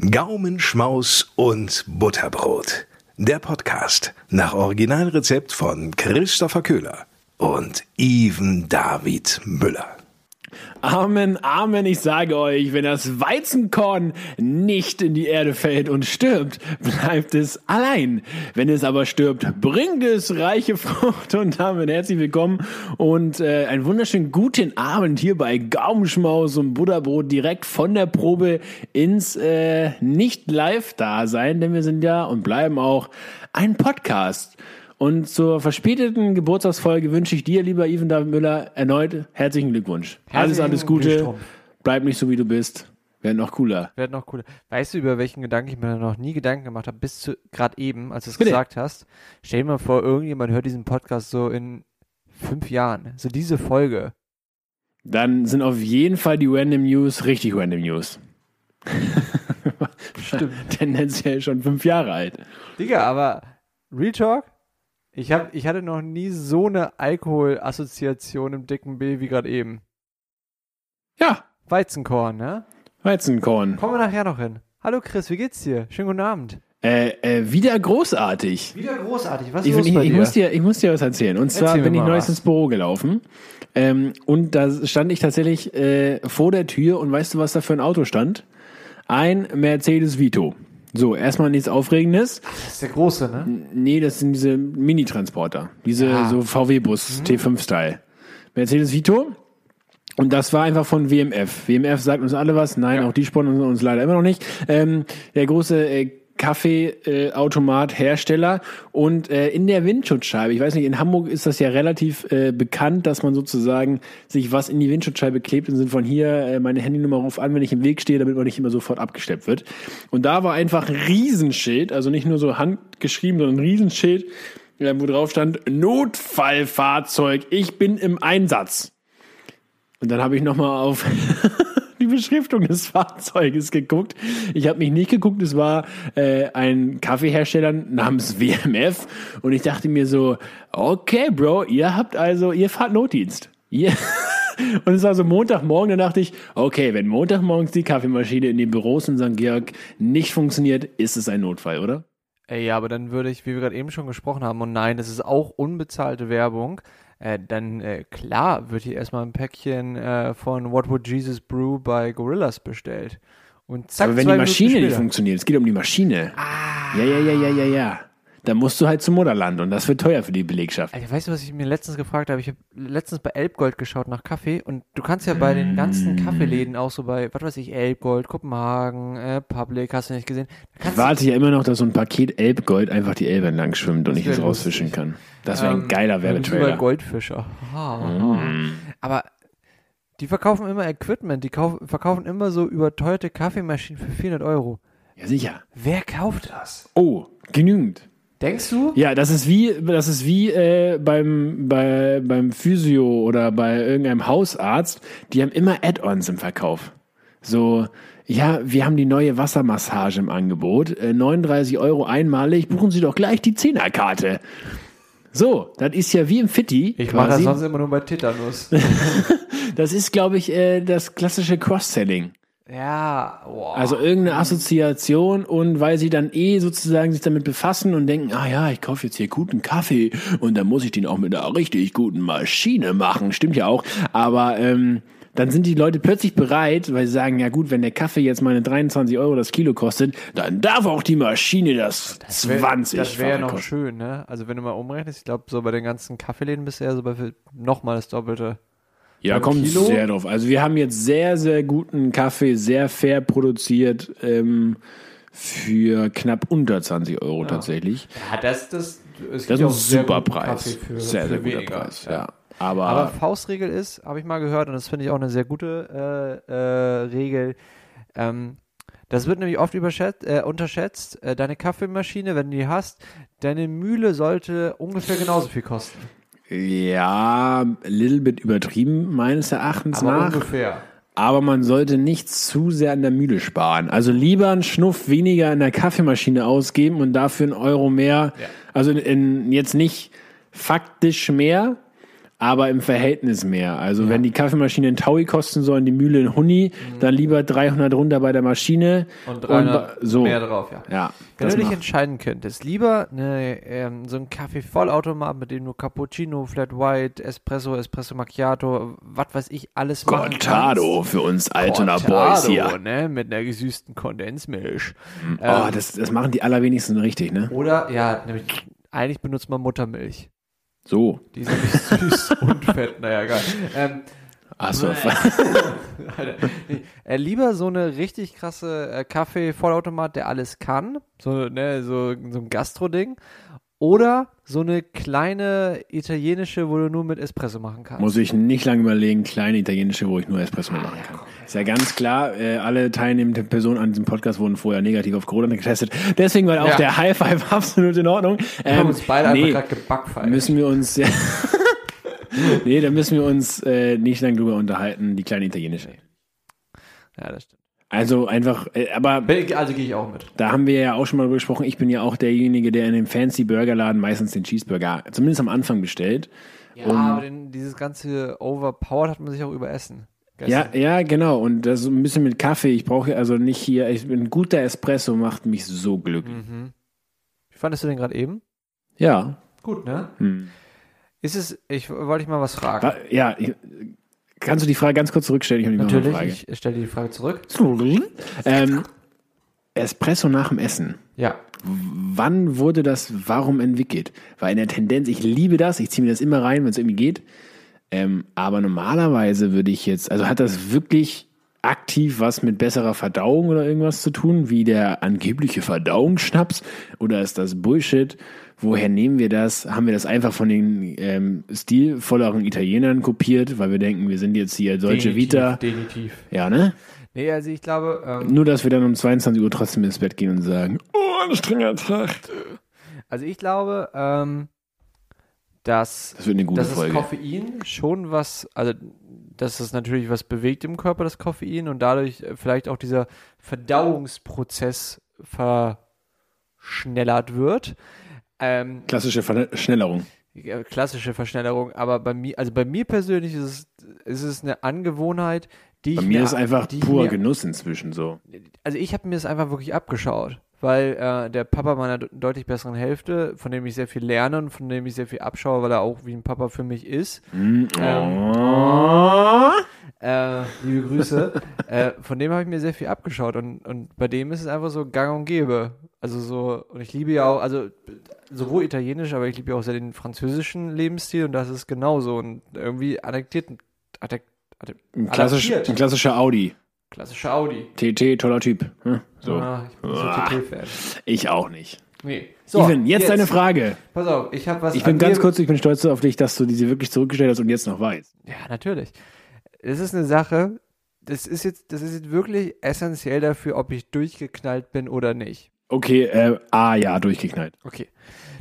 Gaumenschmaus und Butterbrot. Der Podcast nach Originalrezept von Christopher Köhler und Even David Müller. Amen, Amen, ich sage euch, wenn das Weizenkorn nicht in die Erde fällt und stirbt, bleibt es allein. Wenn es aber stirbt, bringt es reiche Frucht. Und damit herzlich willkommen und äh, einen wunderschönen guten Abend hier bei Gaumenschmaus und Butterbrot direkt von der Probe ins äh, Nicht-Live-Dasein, denn wir sind ja und bleiben auch ein Podcast. Und zur verspäteten Geburtstagsfolge wünsche ich dir, lieber Ivan David Müller, erneut herzlichen Glückwunsch. alles, alles Gute. Bleib nicht so, wie du bist. Werd noch cooler. Werd noch cooler. Weißt du, über welchen Gedanken ich mir noch nie Gedanken gemacht habe, bis zu gerade eben, als du es gesagt hast? Stell dir mal vor, irgendjemand hört diesen Podcast so in fünf Jahren. So diese Folge. Dann sind auf jeden Fall die Random News richtig Random News. Stimmt. Tendenziell schon fünf Jahre alt. Digga, aber Real Talk? Ich, hab, ich hatte noch nie so eine Alkoholassoziation im dicken B wie gerade eben. Ja, Weizenkorn, ne? Weizenkorn. Kommen wir nachher noch hin. Hallo Chris, wie geht's dir? Schönen guten Abend. Äh, äh, wieder großartig. Wieder großartig. Was Ich, ich, ich, muss dir, ich muss dir was erzählen. Und zwar Erzähl mir bin ich was. ins Büro gelaufen. Ähm, und da stand ich tatsächlich äh, vor der Tür und weißt du, was da für ein Auto stand? Ein Mercedes Vito. So, erstmal nichts Aufregendes. Das ist der große, ne? Nee, das sind diese Mini-Transporter. Diese Ja. so VW-Bus, T5-Style. Mercedes Vito. Und das war einfach von WMF. WMF sagt uns alle was. Nein, auch die sponsern uns leider immer noch nicht. Ähm, der große äh, Kaffeeautomat-Hersteller. Und äh, in der Windschutzscheibe, ich weiß nicht, in Hamburg ist das ja relativ äh, bekannt, dass man sozusagen sich was in die Windschutzscheibe klebt und sind von hier äh, meine Handynummer ruf an, wenn ich im Weg stehe, damit man nicht immer sofort abgesteppt wird. Und da war einfach ein Riesenschild, also nicht nur so handgeschrieben, sondern ein Riesenschild, äh, wo drauf stand, Notfallfahrzeug, ich bin im Einsatz. Und dann habe ich nochmal auf die Beschriftung des Fahrzeuges geguckt. Ich habe mich nicht geguckt, es war äh, ein Kaffeehersteller namens WMF. Und ich dachte mir so, okay, Bro, ihr habt also, ihr fahrt Notdienst. Ihr Und es war so Montagmorgen, da dachte ich, okay, wenn Montagmorgens die Kaffeemaschine in den Büros in St. Georg nicht funktioniert, ist es ein Notfall, oder? Ey, ja, aber dann würde ich, wie wir gerade eben schon gesprochen haben, und nein, das ist auch unbezahlte Werbung, äh, dann äh, klar wird hier erstmal ein Päckchen äh, von What Would Jesus Brew bei Gorillas bestellt. Und zack, Aber wenn die Maschine nicht funktioniert, es geht um die Maschine. Ah. Ja, ja, ja, ja, ja, ja. Dann musst du halt zum Mutterland und das wird teuer für die Belegschaft. Alter, weißt du, was ich mir letztens gefragt habe? Ich habe letztens bei Elbgold geschaut nach Kaffee und du kannst ja bei den ganzen Kaffeeläden auch so bei, was weiß ich, Elbgold, Kopenhagen, äh, Public, hast du nicht gesehen? Ich warte ja immer noch, dass so ein Paket Elbgold einfach die Elbe entlang schwimmt und ich es rausfischen kann. Das wäre ein Ähm, geiler Werbetrailer. überall Goldfische. Ha. Aber die verkaufen immer Equipment, die kauf, verkaufen immer so überteuerte Kaffeemaschinen für 400 Euro. Ja, sicher. Wer kauft das? Oh, genügend. Denkst du? Ja, das ist wie, das ist wie äh, beim, bei, beim Physio oder bei irgendeinem Hausarzt. Die haben immer Add-ons im Verkauf. So, ja, wir haben die neue Wassermassage im Angebot. Äh, 39 Euro einmalig. Buchen Sie doch gleich die Zehnerkarte. So, das ist ja wie im Fitti. Ich mache das sonst immer nur bei Tetanus. Das ist, glaube ich, äh, das klassische Cross-Selling. ja, boah. Also irgendeine Assoziation und weil sie dann eh sozusagen sich damit befassen und denken, ah ja, ich kaufe jetzt hier guten Kaffee und dann muss ich den auch mit einer richtig guten Maschine machen. Stimmt ja auch. Aber ähm, dann sind die Leute plötzlich bereit, weil sie sagen, ja gut, wenn der Kaffee jetzt meine 23 Euro das Kilo kostet, dann darf auch die Maschine das, wär- 20 Das wäre ja noch kosten. schön, ne? Also wenn du mal umrechnest, ich glaube, so bei den ganzen Kaffeeläden ja so bei nochmal das Doppelte. Ja, kommt Kilo? sehr drauf. Also wir haben jetzt sehr, sehr guten Kaffee, sehr fair produziert ähm, für knapp unter 20 Euro tatsächlich. Ja, das, das, es Das ist ein super Preis. Für, sehr, für sehr guter weniger. Preis. Ja. Aber, Aber Faustregel ist, habe ich mal gehört, und das finde ich auch eine sehr gute äh, äh, Regel. Ähm, das wird nämlich oft äh, unterschätzt. Äh, deine Kaffeemaschine, wenn du die hast, deine Mühle sollte ungefähr genauso viel kosten. ja, a little bit übertrieben meines Erachtens Aber nach. ungefähr. Aber man sollte nicht zu sehr an der Mühle sparen. Also lieber einen Schnuff weniger in der Kaffeemaschine ausgeben und dafür einen Euro mehr. Ja. Also in, in, jetzt nicht faktisch mehr, aber im Verhältnis mehr. Also wenn die Kaffeemaschine ein Taui kosten soll und die Mühle ein Huni, dann lieber 300 runter bei der Maschine. Und 300 ba- so. mehr drauf, ja. Ja, Wenn du dich macht- entscheiden könntest, lieber eine, ähm, so ein Kaffee-Vollautomat, mit dem du Cappuccino, Flat White, Espresso, Espresso Macchiato, was weiß ich, alles Cortado für uns Altoner Boys hier. Ne, mit einer gesüßten Kondensmilch. Oh, das, das machen die allerwenigsten richtig, ne? Oder, ja, nämlich, eigentlich benutzt man Muttermilch. So. Die ist nämlich süß und fett, naja, egal. Ähm, Achso, äh, lieber so eine richtig krasse äh, Kaffee-Vollautomat, der alles kann, so, ne, so, so ein Gastro-Ding, oder so eine kleine italienische, wo du nur mit Espresso machen kannst. muss ich nicht lange überlegen, kleine italienische, wo ich nur Espresso machen kann. Ist ja ganz klar, äh, alle teilnehmenden Personen an diesem Podcast wurden vorher negativ auf Corona getestet. Deswegen war auch Ja. der High Five absolut in Ordnung. Wir haben Ähm, uns beide nee, einfach gerade gebackfeiert. müssen wir uns, ja, nee, da müssen wir uns äh, nicht lange drüber unterhalten, die kleine italienische. Ja, das stimmt. Also einfach, äh, aber Also gehe ich auch mit. da haben wir ja auch schon mal drüber gesprochen. Ich bin ja auch derjenige, der in dem fancy Burgerladen meistens den Cheeseburger, zumindest am Anfang bestellt. Ja, aber den, dieses ganze Overpowered hat man sich auch überessen. Ja, ja, genau. Und das so ein bisschen mit Kaffee. Ich brauche also nicht hier, ich, ein guter Espresso macht mich so glücklich. Wie fandest du den gerade eben? Ja. Gut, ne? Hm. Ist es, ich wollte dich mal was fragen. Ja, ich, kannst du die Frage ganz kurz zurückstellen? Ich habe die Natürlich, Frage. ich stelle die Frage zurück. Ähm, Espresso nach dem Essen. Ja. Wann wurde das warum entwickelt? Weil in der Tendenz, ich liebe das, ich ziehe mir das immer rein, wenn es irgendwie geht. Ähm, aber normalerweise würde ich jetzt, also hat das wirklich aktiv was mit besserer Verdauung oder irgendwas zu tun, wie der angebliche Verdauungsschnaps? Oder ist das Bullshit? Woher nehmen wir das? Haben wir das einfach von den ähm, stilvolleren Italienern kopiert, weil wir denken, wir sind jetzt hier Deutsche Definitiv, Vita? Definitiv. Ja, ne? Nee, also ich glaube, ähm, Nur, dass wir dann um 22 Uhr trotzdem ins Bett gehen und sagen, oh, anstrengender Tag. also ich glaube, ähm, dass, Das wird eine gute dass das Folge. Koffein schon was, also dass es natürlich was bewegt im Körper, das Koffein, und dadurch äh, vielleicht auch dieser Verdauungsprozess verschnellert wird. Ähm, Klassische Verschnellerung. klassische Verschnellerung, aber bei mir, also bei mir persönlich ist es, ist es eine Angewohnheit, die Bei ich mir mir ist einfach die ich pur mir- Genuss inzwischen so. also ich habe mir das einfach wirklich abgeschaut, weil äh, der Papa meiner de- deutlich besseren Hälfte, von dem ich sehr viel lerne und von dem ich sehr viel abschaue, weil er auch wie ein Papa für mich ist, Mm, Ähm, oh. äh, liebe Grüße, äh, von dem habe ich mir sehr viel abgeschaut und, und bei dem ist es einfach so gang und gäbe. Also so, und ich liebe ja auch, also sowohl italienisch, aber ich liebe ja auch sehr den französischen Lebensstil und das ist genauso und irgendwie adaptiert, adaptiert, Ein, klassisch, ein klassischer Audi. Klassischer Audi. TT, toller Typ. Hm, So. Ah, ich bin so Ah. TT-Fan. Ich auch nicht. Nee. Steven, jetzt, deine Frage. Pass auf, ich habe was. Ich bin an ganz kurz, ich bin stolz auf dich, dass du diese wirklich zurückgestellt hast und jetzt noch weißt. Ja, natürlich. Es ist eine Sache, das ist jetzt, das ist jetzt wirklich essentiell dafür, ob ich durchgeknallt bin oder nicht. Okay, äh, ah ja, durchgeknallt. Okay.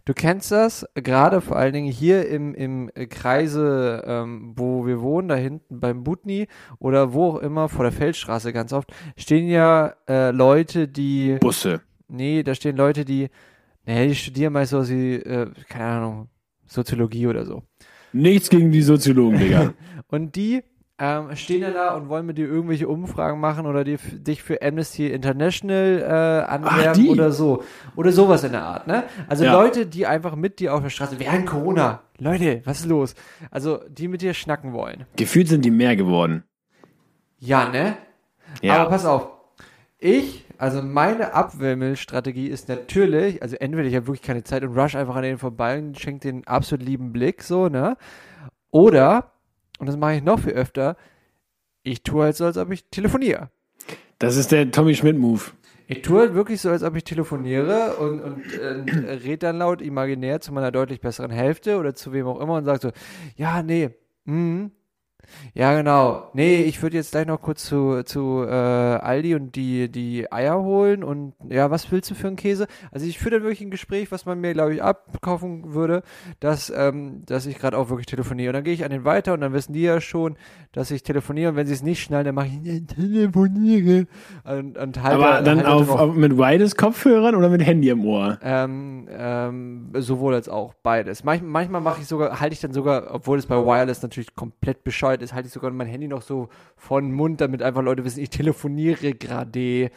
Du kennst das, gerade vor allen Dingen hier im, im Kreise, ähm, wo wir wohnen, da hinten beim Butni oder wo auch immer, vor der Feldstraße ganz oft, stehen ja äh, Leute, die. Busse. Nee, da stehen Leute, die. Nee, die studieren meist so wie, äh, keine Ahnung, Soziologie oder so. Nichts gegen die Soziologen, Digga. Und die ähm, stehen dann da und wollen mit dir irgendwelche Umfragen machen oder die, dich für Amnesty International äh, anwerben oder so. Oder sowas in der Art, ne? Also Ja. Leute, die einfach mit dir auf der Straße, während Corona, Leute, was ist los? Also, die mit dir schnacken wollen. Gefühlt sind die mehr geworden. Ja, ne? Ja. Aber pass auf. Ich, also meine Abwimmelstrategie ist natürlich, also entweder ich habe wirklich keine Zeit und rush einfach an denen vorbei und schenke den absolut lieben Blick, so, ne? Oder, und das mache ich noch viel öfter, ich tue halt so, als ob ich telefoniere. Das ist der Tommy Schmidt-Move. Ich tue halt wirklich so, als ob ich telefoniere und, und äh, red dann laut imaginär zu meiner deutlich besseren Hälfte oder zu wem auch immer und sage so, ja, nee, mm, Ja, genau. Nee, ich würde jetzt gleich noch kurz zu, zu äh, Aldi und die, die Eier holen und ja, was willst du für einen Käse? Also ich führe dann wirklich ein Gespräch, was man mir, glaube ich, abkaufen würde, dass, ähm, dass ich gerade auch wirklich telefoniere. Und dann gehe ich an den weiter und dann wissen die ja schon, dass ich telefoniere und wenn sie es nicht schnallen, dann mache ich telefoniere. Und, und halt, Aber dann halt auf, auf mit Wireless Kopfhörern oder mit Handy im Ohr? ähm, ähm, sowohl als auch beides. Manch, manchmal mache ich sogar, halte ich dann sogar, obwohl es bei Wireless natürlich komplett bescheuert ist, halte ich sogar mein Handy noch so vor den Mund, damit einfach Leute wissen, ich telefoniere gerade.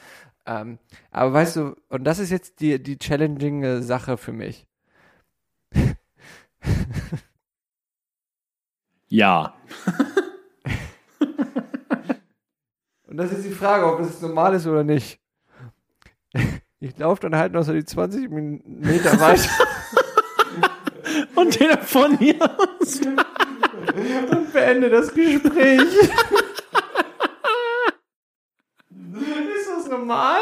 Ähm, aber weißt du, und das ist jetzt die, die challenging äh, Sache für mich. Ja. Und das ist die Frage, ob das normal ist oder nicht. Ich laufe dann halt noch so die 20 Min- Meter weiter Und telefonieren. Und beende das Gespräch. ist das normal?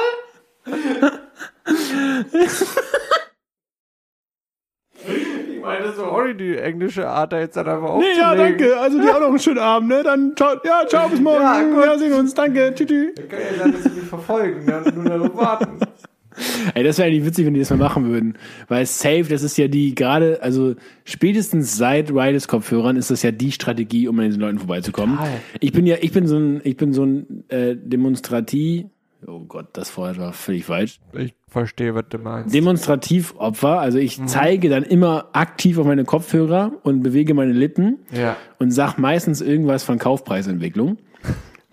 Ich meine, sorry, die englische Art da jetzt dann einfach Nee, ja, aufzulegen. danke. Also dir auch noch einen schönen Abend, ne? Dann ciao, ja, ciao, bis morgen. Ja, gut. sehen uns. Danke. Tschüss. tschüss. Kann ja sein, dass sie mich verfolgen, dann nur darauf warten. Ey, das wäre eigentlich witzig, wenn die das mal machen würden. Weil safe, das ist ja die gerade, also spätestens seit Wireless Kopfhörern ist das ja die Strategie, um an diesen Leuten vorbeizukommen. Total. Ich bin ja, ich bin so ein, ich bin so ein äh, Demonstrativ, oh Gott, das vorher war völlig falsch. Ich verstehe, was du meinst. Demonstrativopfer, also ich zeige dann immer aktiv auf meine Kopfhörer und bewege meine Lippen ja. und sag meistens irgendwas von Kaufpreisentwicklung.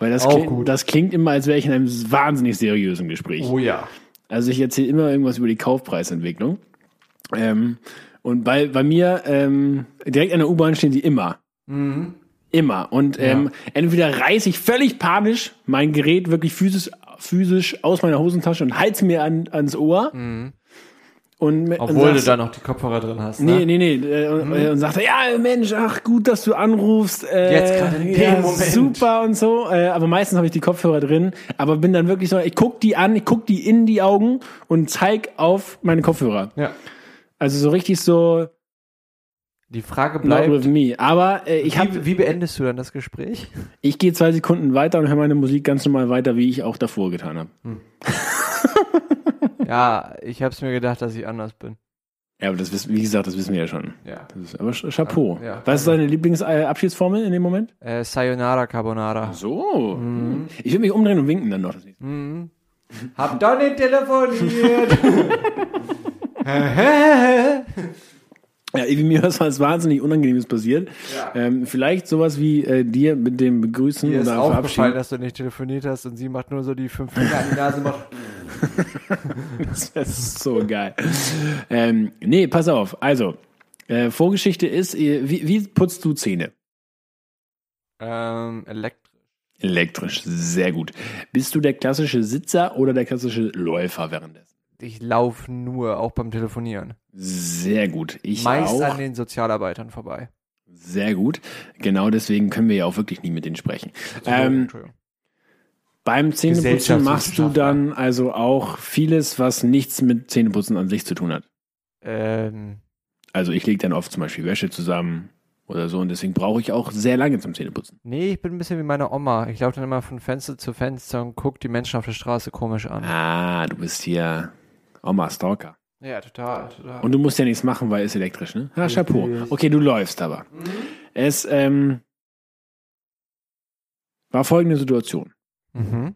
Weil das, Auch klingt, gut. das klingt immer, als wäre ich in einem wahnsinnig seriösen Gespräch. Oh ja. Also ich erzähle immer irgendwas über die Kaufpreisentwicklung. Ähm, und bei, bei mir, ähm, direkt an der U-Bahn stehen sie immer. Immer. Und ähm, entweder reiße ich völlig panisch mein Gerät wirklich physisch, physisch aus meiner Hosentasche und halte mir an, ans Ohr. Und, mit- und Obwohl du da noch die Kopfhörer drin hast. Nee, Ne? nee, nee. Äh, und, äh, und sagte, ja, Mensch, ach gut, dass du anrufst. Äh, Jetzt gerade in dem ja, Moment. Super und so. Äh, aber meistens habe ich die Kopfhörer drin. Aber bin dann wirklich so, ich guck die an, ich guck die in die Augen und zeig auf meine Kopfhörer. Ja. Also so richtig so, Die Frage not bleibt, with me. Aber äh, ich hab, wie, wie beendest du dann das Gespräch? ich gehe zwei Sekunden weiter und höre meine Musik ganz normal weiter, wie ich auch davor getan habe. ja, ich habe es mir gedacht, dass ich anders bin. Ja, aber das wissen, wie gesagt, das wissen wir ja schon. Ja. Das ist, aber Ch- Chapeau. Ja. Was ist deine Lieblingsabschiedsformel in dem Moment? Äh, Sayonara Carbonara. So. Ich will mich umdrehen und winken dann noch. Mhm. Hab doch nicht telefoniert. Ja, irgendwie mir ist was wahnsinnig Unangenehmes passiert. Ja. Ähm, vielleicht sowas wie äh, dir mit dem Begrüßen Mir ist oder aufgefallen, Verabschieden. dass du nicht telefoniert hast und sie macht nur so die fünf Finger an die Nase macht. Das ist so geil. ähm, nee, pass auf. Also, äh, Vorgeschichte ist, wie, wie putzt du Zähne? ähm, elektrisch. Elektrisch, sehr gut. Bist du der klassische Sitzer oder der klassische Läufer währenddessen? Ich laufe nur, auch beim Telefonieren. Sehr gut. Ich Meist auch. an den Sozialarbeitern vorbei. Sehr gut. Genau deswegen können wir ja auch wirklich nie mit denen sprechen. Ähm, Entschuldigung. Beim Zähneputzen machst du dann also auch vieles, was nichts mit Zähneputzen an sich zu tun hat. Ähm, Also ich lege dann oft zum Beispiel Wäsche zusammen oder so und deswegen brauche ich auch sehr lange zum Zähneputzen. nee, ich bin ein bisschen wie meine Oma. Ich laufe dann immer von Fenster zu Fenster und gucke die Menschen auf der Straße komisch an. Ah, du bist hier Oma Stalker. Ja, total, total. Und du musst ja nichts machen, weil es elektrisch, ne? Ah, Chapeau. Okay, du läufst aber. Es ähm, war folgende Situation. Mhm.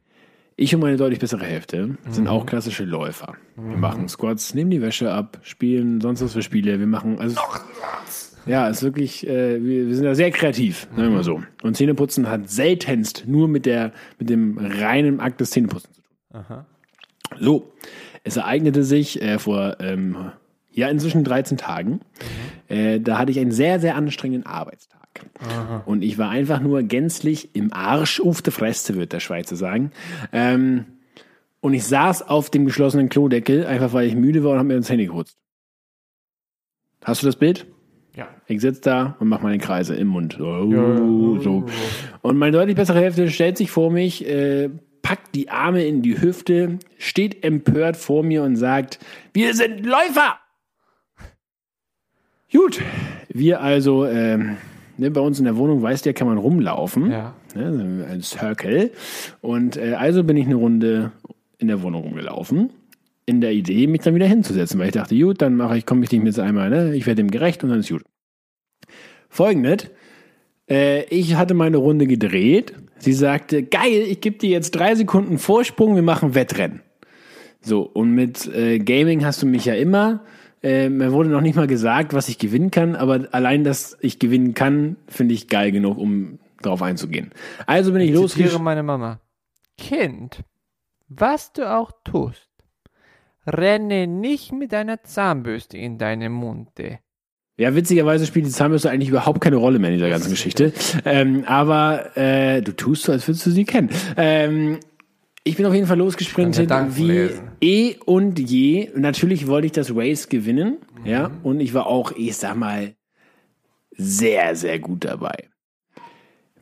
Ich und meine deutlich bessere Hälfte sind Mhm. auch klassische Läufer. Wir machen Squats, nehmen die Wäsche ab, spielen sonst was für Spiele. Wir machen also ja, ist wirklich, äh, wir, wir sind da sehr kreativ, sagen wir mal so. Und Zähneputzen hat seltenst nur mit der mit dem reinen Akt des Zähneputzens zu tun. Aha. So, es ereignete sich äh, vor ähm, ja inzwischen 13 Tagen. Äh, da hatte ich einen sehr sehr anstrengenden Arbeitstag. Und ich war einfach nur gänzlich im Arsch auf der Fresse, wird der Schweizer sagen. Ähm, und ich saß auf dem geschlossenen Klodeckel, einfach weil ich müde war und habe mir ins Handy geputzt. Hast du das Bild? Ja. Ich sitze da und mache meine Kreise im Mund. So, ja. so. Und meine deutlich bessere Hälfte stellt sich vor mich, äh, packt die Arme in die Hüfte, steht empört vor mir und sagt, wir sind Läufer! Gut, wir also ähm, Ne, bei uns in der Wohnung, weißt du ja, kann man rumlaufen. Ja. Ne, ein Circle. Und äh, also bin ich eine Runde in der Wohnung rumgelaufen. In der Idee, mich dann wieder hinzusetzen, weil ich dachte, gut, dann mache ich, komme ich nicht mit einmal, ne? Ich werde dem gerecht und dann ist gut. Folgendes. Äh, ich hatte meine Runde gedreht. Sie sagte, geil, ich gebe dir jetzt drei Sekunden Vorsprung, wir machen Wettrennen. So, und mit äh, Gaming hast du mich ja immer. Äh, mir wurde noch nicht mal gesagt, was ich gewinnen kann, aber allein, dass ich gewinnen kann, finde ich geil genug, um darauf einzugehen. Also bin ich, Ich zitiere losgeschickt. meine Mama. Kind, was du auch tust, renne nicht mit deiner Zahnbürste in deinem Munde. Ja, witzigerweise spielt die Zahnbürste eigentlich überhaupt keine Rolle mehr in dieser ganzen Geschichte. Ähm, aber äh, du tust so, als würdest du sie kennen. Ähm, ich bin auf jeden Fall losgesprintet wie lesen. eh und je. Natürlich wollte ich das Race gewinnen. Ja, und ich war auch, ich sag mal, sehr, sehr gut dabei.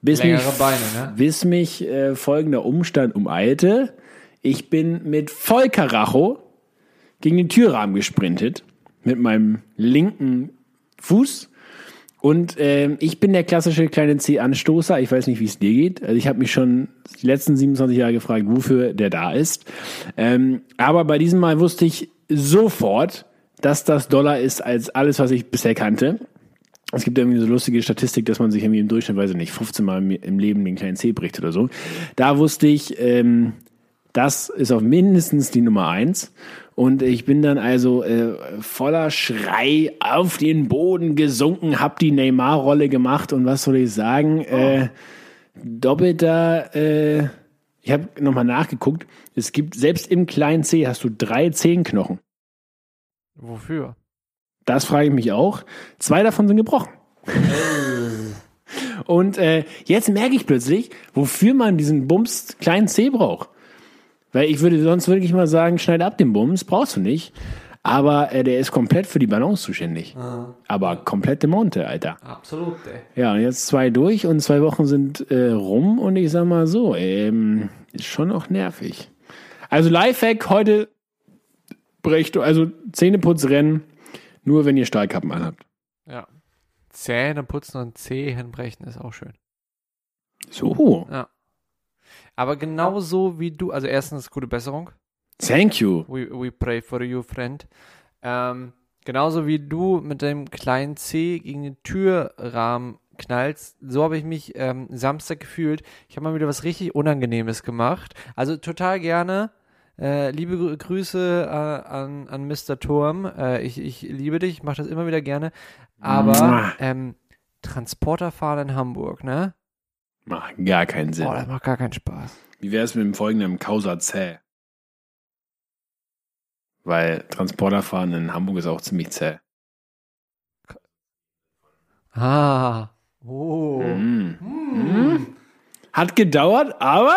Bis Längere mich, Beine, ne? bis mich äh, folgender Umstand umeilte. Ich bin mit Vollkaracho gegen den Türrahmen gesprintet. Mit meinem linken Fuß. Und ähm, ich bin der klassische kleine C-Anstoßer. Ich weiß nicht, wie es dir geht. Also ich habe mich schon die letzten 27 Jahre gefragt, wofür der da ist. Ähm, aber bei diesem Mal wusste ich sofort, dass das Dollar ist als alles, was ich bisher kannte. Es gibt irgendwie so lustige Statistik, dass man sich irgendwie im Durchschnitt, weiß ich nicht, 15 Mal im- Leben den kleinen C bricht oder so. Da wusste ich, ähm, das ist auf mindestens die Nummer eins. Und ich bin dann also äh, voller Schrei auf den Boden gesunken, hab die Neymar-Rolle gemacht und was soll ich sagen? Äh, doppelter, äh, ich habe nochmal nachgeguckt, es gibt, selbst im kleinen C hast du drei Zehenknochen. Wofür? Das frage ich mich auch. Zwei davon sind gebrochen. Und äh, jetzt merke ich plötzlich, wofür man diesen Bums kleinen C braucht. Weil ich würde sonst wirklich mal sagen, schneid ab den Bums, brauchst du nicht. Aber äh, der ist komplett für die Balance zuständig. Aber komplette Monte, Alter. Absolut, ey. Ja, und jetzt zwei durch und zwei Wochen sind äh, rum und ich sag mal so, ähm, ist schon noch nervig. Also Lifehack heute brecht, also Zähneputzrennen, nur wenn ihr Stahlkappen anhabt. Ja. Zähne putzen und Zehen brechen ist auch schön. So, Aber genauso wie du, also erstens gute Besserung. thank you. We, we pray for you, friend. Ähm, genauso wie du mit dem kleinen C gegen den Türrahmen knallst, so habe ich mich ähm, Samstag gefühlt. Ich habe mal wieder was richtig Unangenehmes gemacht. Also total gerne. Äh, liebe Grü- Grüße äh, an, an Mr. Turm. Äh, ich, ich liebe dich, ich mache das immer wieder gerne. Aber ähm, Transporter fahren in Hamburg, ne? Macht gar keinen Sinn. Boah, das macht gar keinen Spaß. Wie wäre es mit dem folgenden Causa zäh? Weil Transporterfahren in Hamburg ist auch ziemlich zäh. Ah. Oh. Mm. Mm. Hat gedauert, aber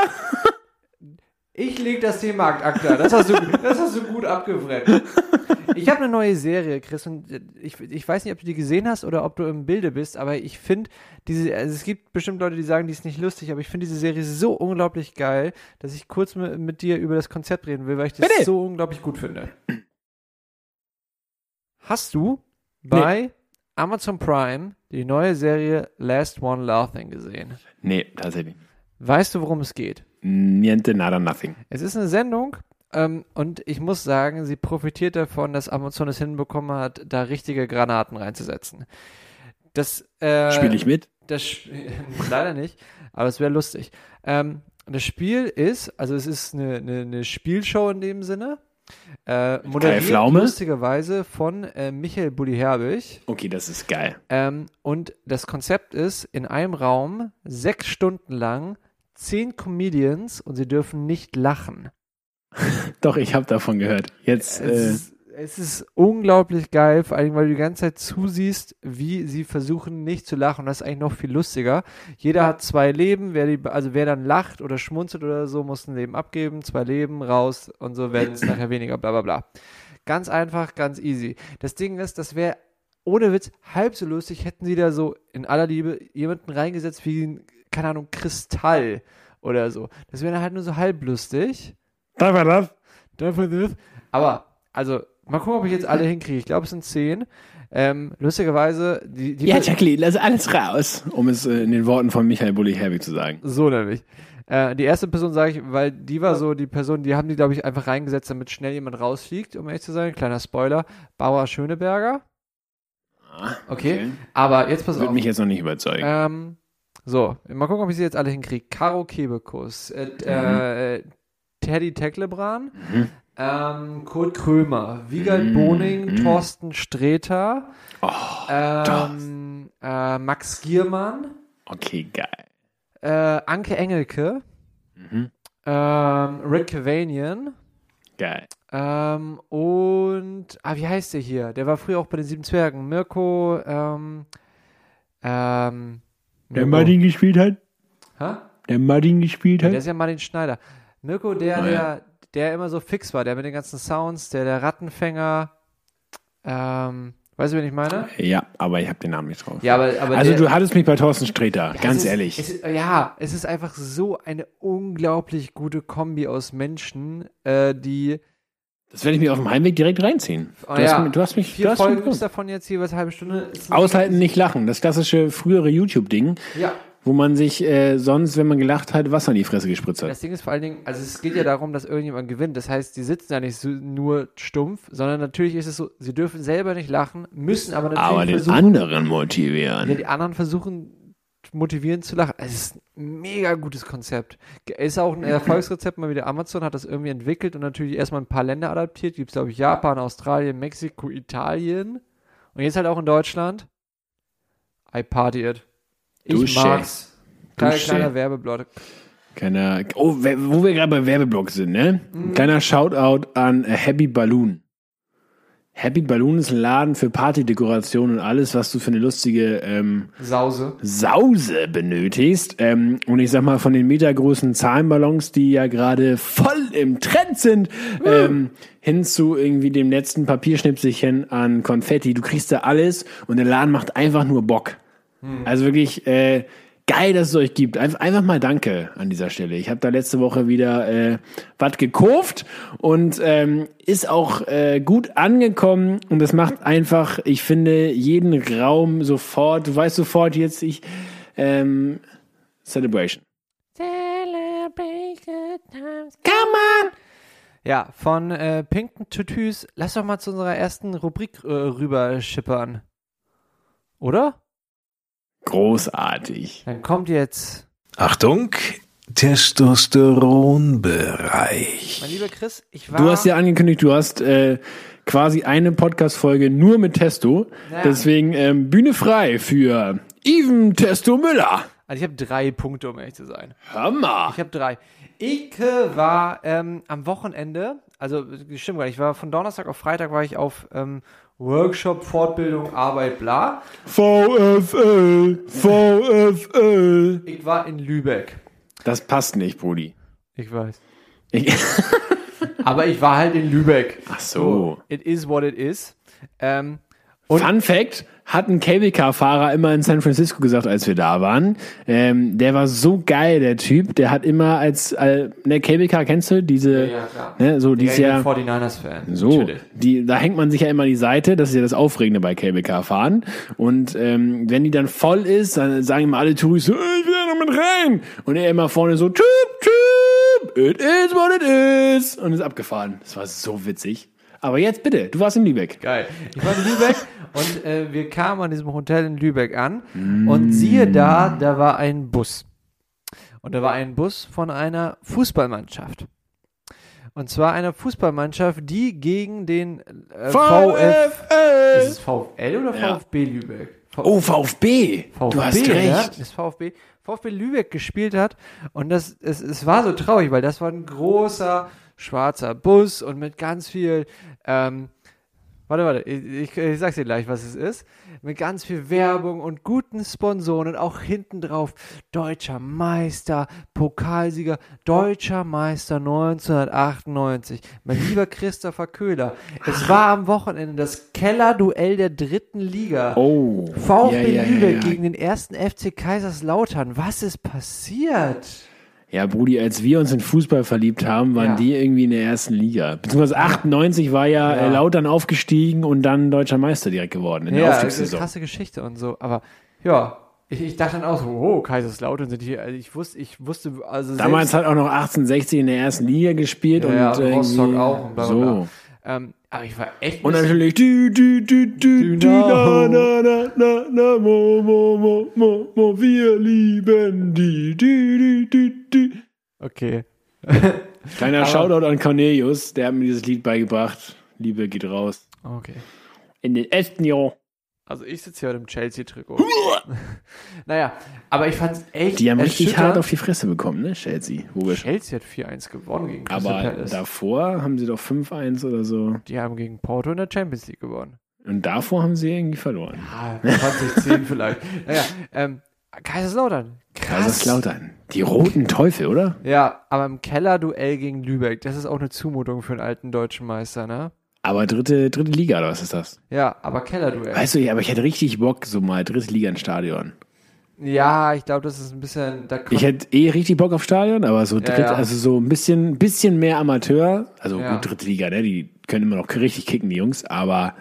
Ich leg das Thema ad acta. Das hast du, das hast du gut abgewreckt. Ich habe eine neue Serie, Chris, und ich, ich weiß nicht, ob du die gesehen hast oder ob du im Bilde bist, aber ich finde diese, also es gibt bestimmt Leute, die sagen, die ist nicht lustig, aber ich finde diese Serie so unglaublich geil, dass ich kurz mit, mit dir über das Konzept reden will, weil ich das Bitte. so unglaublich gut finde. Hast du bei Amazon Prime die neue Serie Last One Laughing gesehen? nee, tatsächlich. Weißt du, worum es geht? Niente, nada, nothing. Es ist eine Sendung ähm, und ich muss sagen, sie profitiert davon, dass Amazon es hinbekommen hat, da richtige Granaten reinzusetzen. Das äh, Spiele ich mit? Das leider nicht, aber es wäre lustig. Ähm, das Spiel ist, also es ist eine, eine, eine Spielshow in dem Sinne. Äh, moderiert lustigerweise von äh, Michael Bulli Herbig. Okay, das ist geil. Ähm, und das Konzept ist, in einem Raum sechs Stunden lang zehn Comedians und sie dürfen nicht lachen. Doch, ich habe davon gehört. Jetzt, Es, äh, ist, es ist unglaublich geil, vor allem, weil du die ganze Zeit zusiehst, wie sie versuchen, nicht zu lachen. Und das ist eigentlich noch viel lustiger. Jeder hat zwei Leben. Wer die, also wer dann lacht oder schmunzelt oder so, muss ein Leben abgeben. Zwei Leben raus und so werden es nachher weniger, bla bla bla. Ganz einfach, ganz easy. Das Ding ist, das wäre ohne Witz halb so lustig, hätten sie da so in aller Liebe jemanden reingesetzt wie, ein, keine Ahnung, Kristall oder so. Das wäre dann halt nur so halb lustig. darf er das? Definitiv. Aber, also, Mal gucken, ob ich jetzt alle hinkriege. Ich glaube, es sind zehn. Ähm, lustigerweise, die, die Ja, Jacqueline, lass alles raus, um es äh, in den Worten von Michael Bulli-Herbig zu sagen. So nämlich. Äh, die erste Person sage ich, weil die war so die Person, die haben die, glaube ich, einfach reingesetzt, damit schnell jemand rausfliegt, um ehrlich zu sein. Kleiner Spoiler. Bauer Schöneberger. Okay. Aber jetzt pass Das wird auf. mich jetzt noch nicht überzeugen. Ähm, so, mal gucken, ob ich sie jetzt alle hinkriege. Caro Kebekus, äh, äh, Teddy Tecklebran, Mhm. ähm, Kurt Krömer, Wiegald Mhm. Boning, Mhm. Thorsten Sträter, Oh, ähm, äh, Max Giermann, okay, geil. äh, Anke Engelke, Mhm. ähm, Rick Cavanian, Geil. ähm, und, ah, wie heißt der hier? Der war früher auch bei den Sieben Zwergen. Mirko, ähm, ähm, Der Mirko- Martin gespielt hat? Hä? Der Martin gespielt Der hat? ist ja Martin Schneider. Mirko, der, der, ja. der immer so fix war, der mit den ganzen Sounds, der, der Rattenfänger, ähm, weißt du, wen ich meine? Ja, aber ich habe den Namen nicht drauf. Ja, aber, aber also der, du hattest mich bei Thorsten Sträter, es ganz ist, ehrlich. Es ist, ja, es ist einfach so eine unglaublich gute Kombi aus Menschen, äh, die das werde ich mir auf dem Heimweg direkt reinziehen. Oh du, ja. hast, mich- du hast mich du vier hast mich Folgen ist davon jetzt jeweils eine halbe Stunde. Aushalten, nicht lachen. Das klassische frühere YouTube-Ding, Ja. wo man sich äh, sonst, wenn man gelacht hat, Wasser in die Fresse gespritzt hat. Das Ding ist vor allen Dingen, also es geht ja darum, dass irgendjemand gewinnt. Das heißt, die sitzen ja nicht so, nur stumpf, sondern natürlich ist es so, sie dürfen selber nicht lachen, müssen aber natürlich Aber den versuchen, anderen motivieren. Ja, die anderen versuchen motivieren zu lachen. Es ist ein mega gutes Konzept. Ist auch ein Erfolgsrezept, mal wieder Amazon hat das irgendwie entwickelt und natürlich erstmal ein paar Länder adaptiert. Gibt es, glaube ich, Japan, Australien, Mexiko, Italien und jetzt halt auch in Deutschland. I party it. Ich Dusche. mag's. Kleiner, kleiner Werbeblock. Keiner, oh, wo wir gerade bei Werbeblock sind, ne? Mhm. Kleiner Shoutout an Happy Balloon. Happy Balloon ist ein Laden für Partydekoration und alles, was du für eine lustige ähm, Sause. Sause benötigst. Ähm, und ich sag mal, von den metergroßen Zahlenballons, die ja gerade voll im Trend sind, ähm, hin zu irgendwie dem letzten Papierschnipselchen an Konfetti. Du kriegst da alles und der Laden macht einfach nur Bock. Also wirklich äh, geil, dass es euch gibt. Einfach, einfach mal Danke an dieser Stelle. Ich habe da letzte Woche wieder äh, was gekauft und ähm, ist auch äh, gut angekommen und das macht einfach, ich finde, jeden Raum sofort, du weißt sofort jetzt, ich ähm, Celebration. Come on! Ja, von äh, Pinken Tutus. Lass doch mal zu unserer ersten Rubrik äh, rüber schippern. Oder? Großartig. Dann kommt jetzt, Achtung, Testosteronbereich. mein lieber Chris, ich war. Du hast ja angekündigt, du hast äh, quasi eine Podcast-Folge nur mit Testo. Ja. Deswegen ähm, Bühne frei für Even Testo Müller. Also ich habe drei Punkte, um ehrlich zu sein. Hammer. Ich habe drei. Ich war ähm, am Wochenende, also stimmt gar nicht, ich war von Donnerstag auf Freitag war ich auf ähm, Workshop, Fortbildung, Arbeit, bla. VfL, VfL. Ich war in Lübeck. Das passt nicht, Brudi. Ich weiß. Ich, Aber ich war halt in Lübeck. ach so. It is what it is. Ähm, Und- Fun Fact, hat ein Cable Car Fahrer immer in San Francisco gesagt, als wir da waren. Ähm, der war so geil, der Typ. Der hat immer als, äh, ne, Cable Car kennst du? Diese, Ja, klar. ne, so, die ist ja, 49ers-Fan. so, die, da hängt man sich ja immer an die Seite. Das ist ja das Aufregende bei Cable Car fahren. Und, ähm, wenn die dann voll ist, dann sagen immer alle Touris so, "Äh, ich will da noch mit rein. Und er immer vorne so, Typ, Typ, it is what it is. Und ist abgefahren. Das war so witzig. Aber jetzt bitte, du warst in Lübeck. Geil. Ich war in Lübeck und äh, wir kamen an diesem Hotel in Lübeck an und siehe da, da war ein Bus. Und da war ein Bus von einer Fußballmannschaft. Und zwar einer Fußballmannschaft, die gegen den äh, VfL. Ist es VfL oder Ja. VfB Lübeck? V Oh, VfB. VfB, du hast Ja, recht. das VfB, VfB Lübeck gespielt hat. Und das, es, es war so traurig, weil das war ein großer schwarzer Bus und mit ganz viel, ähm, warte, warte, ich, ich, ich sag's dir gleich, was es ist. Mit ganz viel Werbung und guten Sponsoren und auch hinten drauf deutscher Meister, Pokalsieger, deutscher Meister 1998. Mein lieber Christopher Köhler. Es war am Wochenende das Kellerduell der dritten Liga. Oh. VfB Ja, ja, ja, Lübeck ja. gegen den ersten FC Kaiserslautern. Was ist passiert? Ja, Brudi, als wir uns in Fußball verliebt haben, waren Ja. die irgendwie in der ersten Liga. Beziehungsweise 98 war ja, Ja. Äh, Lautern aufgestiegen und dann deutscher Meister direkt geworden in der Ja, eine Aufstiegssaison. krasse Geschichte und so. Aber ja, ich, ich dachte dann auch so, oh, Kaiserslautern sind hier. Also ich wusste, ich wusste, also Damals hat auch noch 1860 in der ersten Liga gespielt Ja, und ja, Rostock auch und bla, bla, so. bla. ähm, aber ich war echt. Und natürlich dü, dü, dü, dü, dü, na, na, na, na, na, mo, mo, mo, mo, mo, wir lieben die, dü, dü, dü, dü. okay. Kleiner Aber- Shoutout an Cornelius, der hat mir dieses Lied beigebracht. Liebe geht raus. Okay. In den ersten Jahr. Also ich sitze hier heute im Chelsea-Trikot. naja, aber ich fand es echt. Die haben richtig hart auf die Fresse bekommen, ne, Chelsea. Logisch. Chelsea hat 4-1 gewonnen gegen Crystal Aber Palace. davor haben sie doch 5-1 oder so. Die haben gegen Porto in der Champions League gewonnen. Und davor haben sie irgendwie verloren. Ah, 2010 vielleicht. Naja, ähm, Kaiserslautern. Krass. Kaiserslautern. Die roten Teufel, oder? Ja, aber im Keller-Duell gegen Lübeck, das ist auch eine Zumutung für einen alten deutschen Meister, ne? Aber dritte, dritte Liga, oder was ist das? Ja, aber Keller-Duell. Weißt du, ja, aber ich hätte richtig Bock, so mal dritte Liga ins Stadion. Ja, ich glaube, das ist ein bisschen. Ich hätte eh richtig Bock auf Stadion, aber so dritt, ja. also so ein bisschen, bisschen mehr Amateur. Also Ja. gut, dritte Liga, ne? Die können immer noch richtig kicken, die Jungs, aber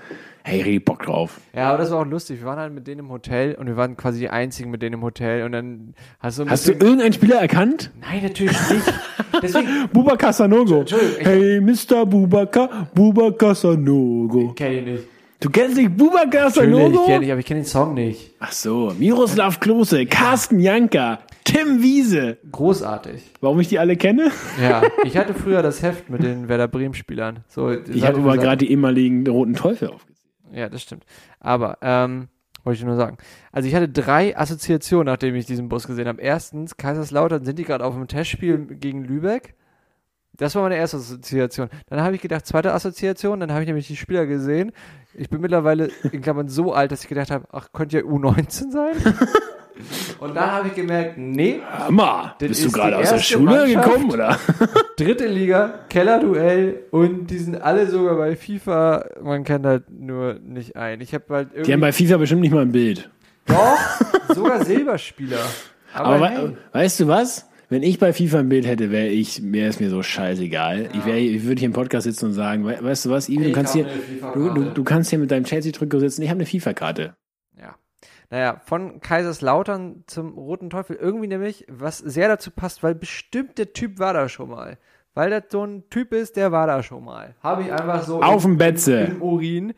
hey, richtig Bock drauf. ja, aber das war auch lustig. Wir waren halt mit denen im Hotel und wir waren quasi die einzigen mit denen im Hotel und dann hast du Hast du irgendeinen Spieler erkannt? Nein, natürlich nicht. Deswegen Bubakar Sanogo. Entschuldigung, ich- Hey, Mr. Bubakar, Bubakar Sanogo. kenne ich nicht. Du kennst nicht Bubakar Natürlich, Sanogo? ich kenne ich, aber ich kenne den Song nicht. Ach so, Miroslav Klose, Carsten Janka, Tim Wiese. Großartig. Warum ich die alle kenne? Ja, ich hatte früher das Heft mit den Werder Bremen-Spielern. So, Ich habe aber gerade die ehemaligen roten Teufel aufgezählt. Ja, das stimmt. Aber, ähm, wollte ich nur sagen. Also ich hatte drei Assoziationen, nachdem ich diesen Bus gesehen habe. Erstens, Kaiserslautern sind die gerade auf dem Testspiel gegen Lübeck. Das war meine erste Assoziation. Dann habe ich gedacht, zweite Assoziation, dann habe ich nämlich die Spieler gesehen. Ich bin mittlerweile in Klammern so alt, dass ich gedacht habe, ach, könnte ja U19 sein. Und dann habe ich gemerkt, nee, Hammer. Bist du gerade aus der Schule Mannschaft. gekommen, oder? dritte Liga, Kellerduell und die sind alle sogar bei FIFA, man kennt halt nur nicht ein. Ich habe halt irgendwie Die haben bei FIFA bestimmt nicht mal ein Bild. Doch, sogar Silberspieler. Aber, Aber hey, weißt du was? Wenn ich bei FIFA ein Bild hätte, wäre ich, wäre es mir so scheißegal. Ich, wär, ich würde hier im Podcast sitzen und sagen, we weißt du was, Ivan, du kannst hier, du, du, du kannst hier mit deinem Chelsea-Trikot sitzen. Ich habe eine FIFA-Karte. Ja. Naja, von Kaiserslautern zum Roten Teufel. Irgendwie nämlich, was sehr dazu passt, weil bestimmt der Typ war da schon mal. Weil das so ein Typ ist, der war da schon mal. Habe ich einfach so Auf im, dem Betze. im Urin.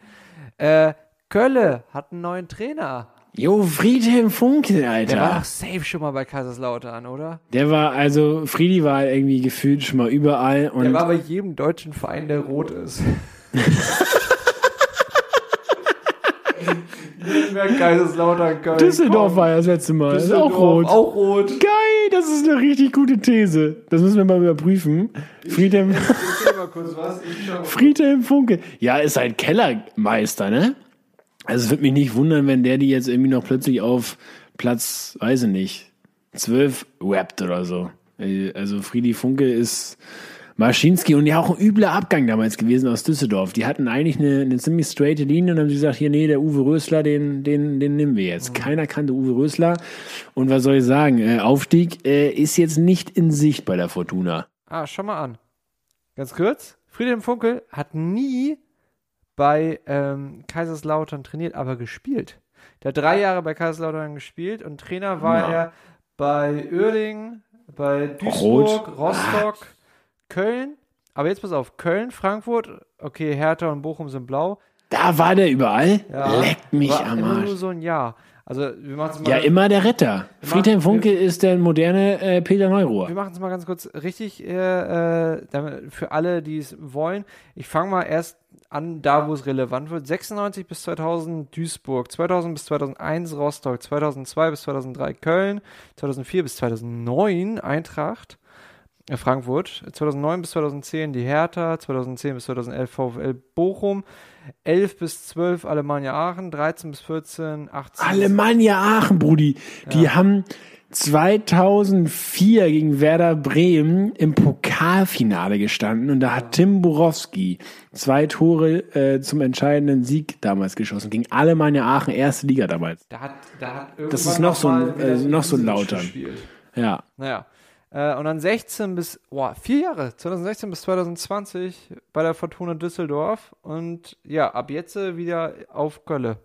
Äh, Kölle hat einen neuen Trainer. Jo, Friedhelm Funkel, Der war Alter. doch safe schon mal bei Kaiserslautern, oder? Der war, also, Friedi war irgendwie gefühlt schon mal überall Der und war bei jedem deutschen Verein, der rot ist. Mehr Kaiserslautern, Köln. Düsseldorf komm. war ja das letzte Mal. Das ist Düsseldorf, auch rot. Auch rot. Geil, das ist eine richtig gute These. Das müssen wir mal überprüfen. Friedhelm. Friedhelm Funke. Ja, ist halt Kellermeister, ne? Also es würde mich nicht wundern, wenn der die jetzt irgendwie noch plötzlich auf Platz, weiß ich nicht, zwölf rappt oder so. Also Friedi Funke ist Maschinski und ja auch ein übler Abgang damals gewesen aus Düsseldorf. Die hatten eigentlich eine, eine ziemlich straighte Linie und haben gesagt, hier, nee, der Uwe Rösler, den, den, den nehmen wir jetzt. Keiner kannte Uwe Rösler. Und was soll ich sagen? Äh, Aufstieg äh, ist jetzt nicht in Sicht bei der Fortuna. Ah, schau mal an. Ganz kurz. Friedhelm Funkel hat nie bei ähm, Kaiserslautern trainiert, aber gespielt. Der hat drei Jahre bei Kaiserslautern gespielt und Trainer war Ja. er bei Uerdingen, bei Duisburg, Rot. Rostock, Köln. Aber jetzt pass auf, Köln, Frankfurt, okay, Hertha und Bochum sind blau. Da war der überall. Ja, Leckt mich war am Arsch. nur so ein Jahr. Also wir mal. Ja, immer der Retter. Friedhelm wir- Funke ist der moderne äh, Peter Neuruhr. Wir machen es mal ganz kurz richtig äh, äh, für alle, die es wollen. Ich fange mal erst an, da wo es relevant wird. 96 bis 2000 Duisburg, 2000 bis 2001 Rostock, 2002 bis 2003 Köln, 2004 bis 2009 Eintracht. Äh, Frankfurt, 2009 bis 2010 die Hertha, 2010 bis 2011 VfL Bochum, 11 bis 12 Alemannia Aachen, 13 bis 14 18 Alemannia Aachen, Brudi. Die haben 2004 gegen Werder Bremen im Pokalfinale gestanden und da hat Tim Borowski zwei Tore äh, zum entscheidenden Sieg damals geschossen. Gegen Alemannia Aachen, erste Liga damals. Da hat, da hat Das ist irgendwann noch so ein- äh, noch so ein Lautern. gespielt. Ja. Naja. Äh, und dann 16 bis, boah, vier Jahre, 2016 bis 2020 bei der Fortuna Düsseldorf. Und ja, ab jetzt äh, wieder auf Kölle.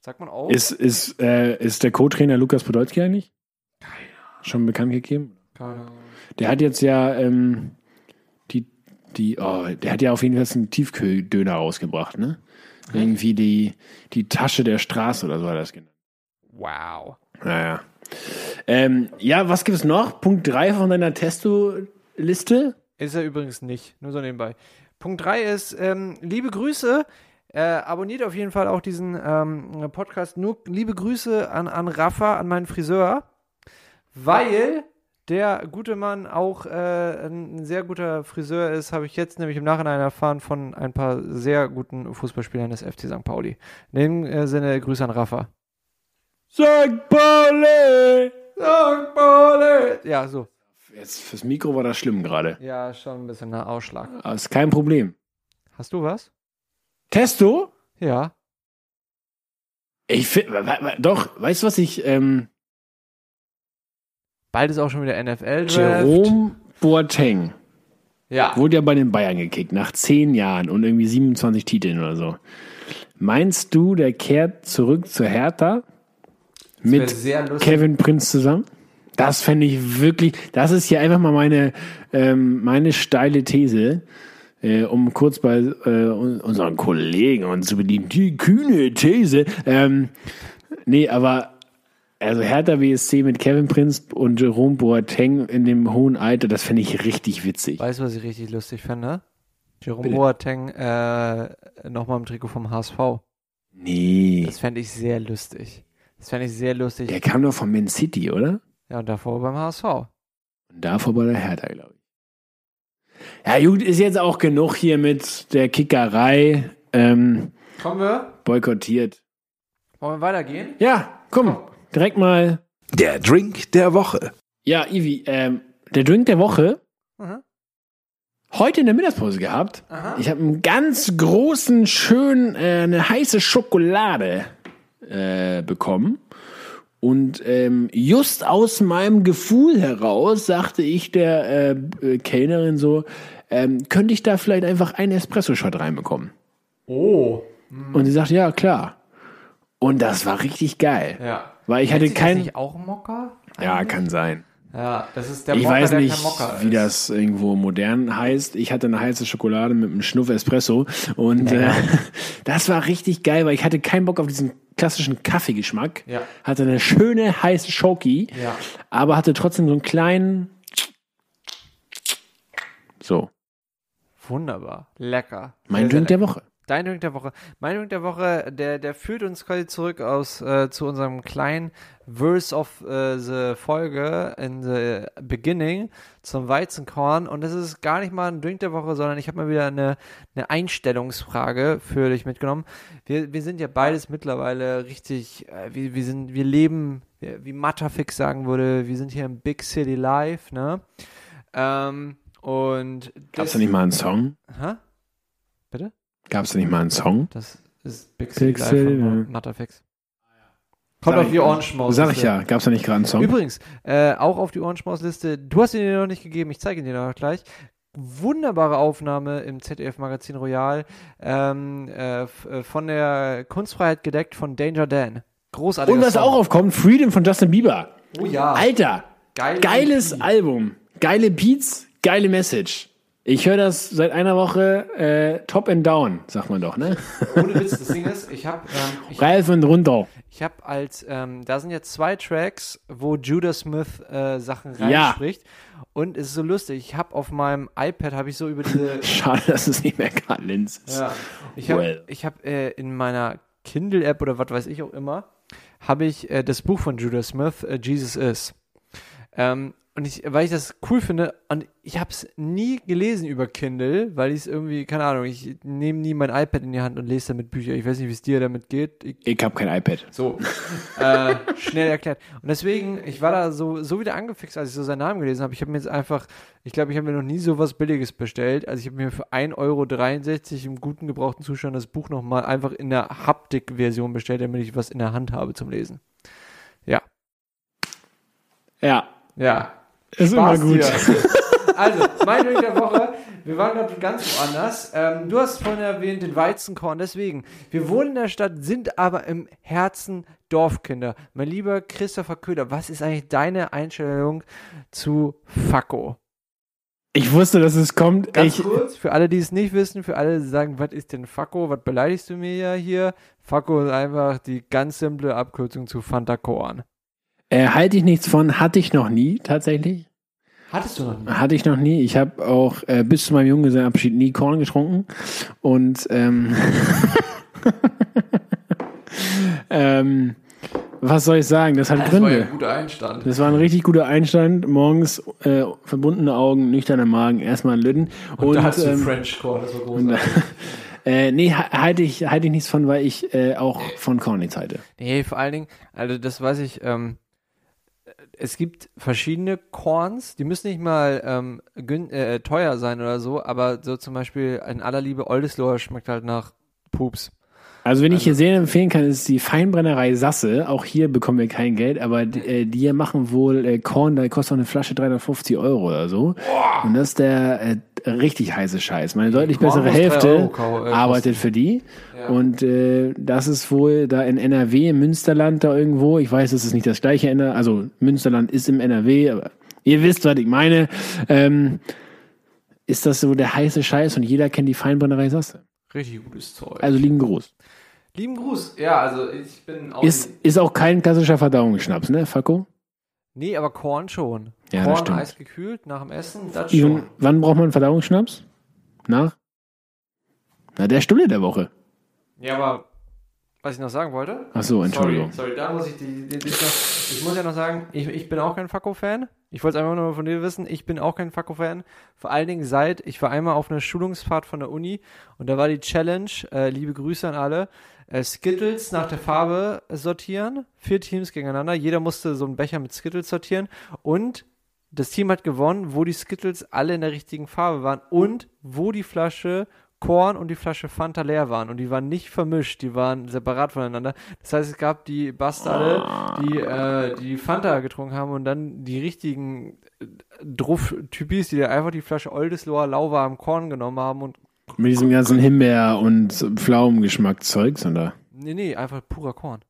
Sagt man auch? Ist, ist, äh, ist der Co-Trainer Lukas Podolski eigentlich? Schon bekannt gegeben? Keine. Der hat jetzt ja ähm, die, die, oh, der hat ja auf jeden Fall einen Tiefkühldöner rausgebracht, ne? Irgendwie die, die Tasche der Straße oder so hat er das genannt. Wow. Naja. Ähm, ja, was gibt es noch? Punkt 3 von deiner Testo-Liste? Ist er übrigens nicht, nur so nebenbei. Punkt 3 ist, ähm, liebe Grüße, äh, abonniert auf jeden Fall auch diesen ähm, Podcast. Nur liebe Grüße an, an Rafa, an meinen Friseur, weil der gute Mann auch äh, ein sehr guter Friseur ist, habe ich jetzt nämlich im Nachhinein erfahren von ein paar sehr guten Fußballspielern des FC St. Pauli. In dem äh, Sinne Grüße an Rafa. St. Pauli! St. Pauli! Ja, so. Jetzt fürs Mikro war das schlimm gerade. Ja, schon ein bisschen ein Ausschlag. Aber ist kein Problem. Hast du was? Testo? Ja. Ich finde, doch, weißt du was ich, ähm, Bald ist auch schon wieder NFL. -Draft. Jerome Boateng Ja. wurde ja bei den Bayern gekickt, nach zehn Jahren und irgendwie 27 Titeln oder so. Meinst du, der kehrt zurück zur Hertha mit. Kevin Prinz zusammen? Das fände ich wirklich, das ist hier einfach mal meine, ähm, meine steile These, äh, um kurz bei äh, un- unseren Kollegen uns zu bedienen. Die kühne These. Ähm, nee, aber also Hertha BSC mit Kevin Prinz und Jerome Boateng in dem hohen Alter, das fände ich richtig witzig. Weißt du, was ich richtig lustig finde? Jerome Bitte. Boateng äh, nochmal im Trikot vom HSV. Nee, Das fände ich sehr lustig. Das fände ich sehr lustig. der kam doch von Man City, oder? Ja, und davor beim HSV. Und davor bei der Hertha, glaube ich. Ja, gut, ist jetzt auch genug hier mit der Kickerei ähm, Kommen wir? boykottiert. Wollen wir weitergehen? Ja, komm, direkt mal. Der Drink der Woche. Ja, Ivi, ähm, der Drink der Woche Mhm. heute in der Mittagspause gehabt. Ich habe einen ganz großen, schön, äh, eine heiße Schokolade äh, bekommen. Und ähm, just aus meinem Gefühl heraus sagte ich der äh, äh, Kellnerin so, ähm, könnte ich da vielleicht einfach einen Espresso-Shot reinbekommen? Oh. Und sie sagte, ja, klar. Und das war richtig geil. Ja. Weil ich hatte Nennt sich das kein... nicht auch Mokka? Ja, kann sein. Ja, das ist der Ich Mokka, weiß der nicht, wie ist. das irgendwo modern heißt. Ich hatte eine heiße Schokolade mit einem Schnuff Espresso und äh, das war richtig geil, weil ich hatte keinen Bock auf diesen klassischen Kaffeegeschmack. Ja. Hatte eine schöne heiße Schoki, Ja. aber hatte trotzdem so einen kleinen so, Wunderbar. Lecker. mein Drink der. Woche. Dein Drink der Woche. Mein Drink der Woche, der, der führt uns quasi zurück aus äh, zu unserem kleinen Verse of äh, the Folge in the beginning zum Weizenkorn. Und das ist gar nicht mal ein Drink der Woche, sondern ich habe mal wieder eine, eine Einstellungsfrage für dich mitgenommen. Wir, wir sind ja beides mittlerweile richtig, äh, wir, wir sind, wir leben, wie wie Matterfix sagen würde, wir sind hier im Big City Life, ne? Ähm, und Gab's da nicht mal einen Song? Hä? Bitte? Gab's da nicht mal einen Song? Das ist Big City City, von ja. Matterfix. Kommt Sag auf die Orange Maus. Sag ich ja, gab's da nicht gerade einen Song? Übrigens, äh, auch auf die Orange Maus Liste. Du hast ihn dir noch nicht gegeben, ich zeige ihn dir noch gleich. Wunderbare Aufnahme im ZDF Magazin Royal ähm, äh, äh, von der Kunstfreiheit gedeckt von Danger Dan. Großartig. Und was auch aufkommt, Freedom von Justin Bieber. Oh ja. Alter, Geile geiles EP. Album, geile Beats, geile Message. Ich höre das seit einer Woche äh, top and down, sagt man doch, ne? Ohne Witz, das Ding ist, ich habe ähm, Ralf und runter. ich hab als, ähm, da sind jetzt zwei Tracks, wo Judah Smith äh, Sachen Ja. reinspricht. Und es ist so lustig, ich habe auf meinem iPad, habe ich so über diese Schade, dass es nicht mehr Karl Linz ist. Ja. Ich habe Well. ich hab, äh, in meiner Kindle-App oder was weiß ich auch immer, habe ich äh, das Buch von Judah Smith, äh, Jesus Is. Ähm, und ich, weil ich das cool finde, und ich habe es nie gelesen über Kindle, weil ich es irgendwie, keine Ahnung, ich nehme nie mein iPad in die Hand und lese damit Bücher. Ich weiß nicht, wie es dir damit geht. Ich, Ich habe kein iPad. so, äh, schnell erklärt. Und deswegen, ich war da so, so wieder angefixt, als ich so seinen Namen gelesen habe. Ich habe mir jetzt einfach, ich glaube, ich habe mir noch nie so was Billiges bestellt. Also ich habe mir für 1,63 Euro im guten gebrauchten Zustand das Buch nochmal einfach in der Haptik-Version bestellt, damit ich was in der Hand habe zum Lesen. Ja. Ja, Ja. Ist immer Spaß gut. dir. Also, mein Drink der Woche. Wir waren gerade ganz woanders. Ähm, du hast vorhin erwähnt den Weizenkorn. Deswegen, wir wohnen in der Stadt, sind aber im Herzen Dorfkinder. Mein lieber Christopher Köder, was ist eigentlich deine Einstellung zu Fakko? Ich wusste, dass es kommt. Ganz ich, kurz, für alle, die es nicht wissen, für alle, die sagen, was ist denn Fakko? Was beleidigst du mir ja hier? Fakko ist einfach die ganz simple Abkürzung zu Fanta Korn. Äh, halte ich nichts von, hatte ich noch nie, tatsächlich. Hattest du noch nie? Hatte ich noch nie. Ich habe auch äh, bis zu meinem Junggesellenabschied nie Korn getrunken. Und ähm, ähm, was soll ich sagen? Das hat Gründe. guter Einstand. Das war ein richtig guter Einstand. Morgens äh, verbundene Augen, nüchterner Magen, erstmal ein Lütten. Und, da hast du ähm, French Corn, das war und, großartig. äh, nee, ha- halte ich, halte ich nichts von, weil ich äh, auch von Korn nichts halte. Nee, vor allen Dingen, also das weiß ich, ähm, es gibt verschiedene Korns, die müssen nicht mal ähm, gün äh, teuer sein oder so, aber so zum Beispiel in aller Liebe schmeckt halt nach Pups. Also, wenn ich hier sehr empfehlen kann, ist die Feinbrennerei Sasse. Auch hier bekommen wir kein Geld, aber die, äh, die machen wohl äh, Korn, da kostet auch eine Flasche 350 Euro oder so. Und das ist der äh, richtig heiße Scheiß. Meine deutlich bessere Hälfte arbeitet für die. Ja. Und äh, das ist wohl da in NRW, im Münsterland da irgendwo. Ich weiß, es ist nicht das gleiche, NR also Münsterland ist im NRW, aber ihr wisst, was ich meine. Ähm, ist das so der heiße Scheiß und jeder kennt die Feinbrennerei Sasse. Richtig gutes Zeug. Also liegen groß. Lieben Gruß. Ja, also ich bin auch. Ist, ist auch kein klassischer Verdauungsschnaps, ne, Fakko? Nee, aber Korn schon. Ja, das Korn stimmt. eisgekühlt nach dem Essen, das schon. wann braucht man Verdauungsschnaps? Nach? Na, der Stunde der Woche. Ja, aber was ich noch sagen wollte. Ach so, Entschuldigung. Sorry, sorry, da muss ich die, die, die, Ich muss ja noch sagen, ich, ich bin auch kein Fakko-Fan. Ich wollte es einfach nur von dir wissen, ich bin auch kein Fakko-Fan. Vor allen Dingen seit, ich war einmal auf einer Schulungsfahrt von der Uni und da war die Challenge, äh, liebe Grüße an alle, Skittles nach der Farbe sortieren. Vier Teams gegeneinander. Jeder musste so einen Becher mit Skittles sortieren und das Team hat gewonnen, wo die Skittles alle in der richtigen Farbe waren und wo die Flasche Korn und die Flasche Fanta leer waren und die waren nicht vermischt, die waren separat voneinander. Das heißt, es gab die Bastarde, die äh, die Fanta getrunken haben und dann die richtigen äh, Druff-Typis, die einfach die Flasche Oldesloher lauwarm Korn genommen haben und Mit diesem ganzen Himbeer- und Pflaumengeschmack-Zeugs, oder? nee, nee, einfach purer Korn.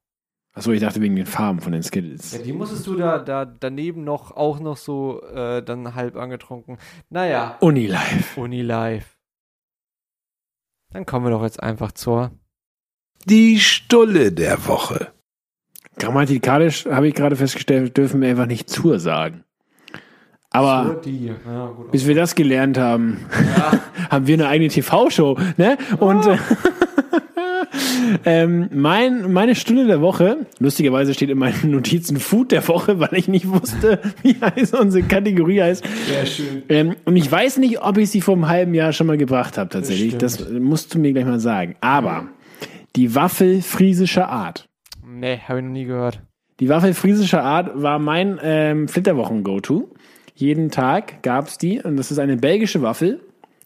Achso, ich dachte wegen den Farben von den Skittles. Ja, die musstest du da, da daneben noch auch noch so äh, dann halb angetrunken. Naja, Unilife. Uni live. Dann kommen wir doch jetzt einfach zur Die Stulle der Woche. Grammatikalisch habe ich gerade festgestellt, dürfen wir einfach nicht zur sagen. Aber. Ja, gut. bis wir das gelernt haben, haben wir eine eigene TV-Show, ne? Und äh, ähm, mein, meine Stunde der Woche, lustigerweise steht in meinen Notizen Food der Woche, weil ich nicht wusste, wie heißt unsere Kategorie heißt. Sehr schön. Ähm, und ich weiß nicht, ob ich sie vor einem halben Jahr schon mal gebracht habe, tatsächlich. Das, Bestimmt. musst du mir gleich mal sagen. Aber die Waffel friesischer Art. Nee, habe ich noch nie gehört. Die Waffel friesischer Art war mein ähm, Flitterwochen-Go-To. Jeden Tag gab's die und das ist eine belgische Waffel.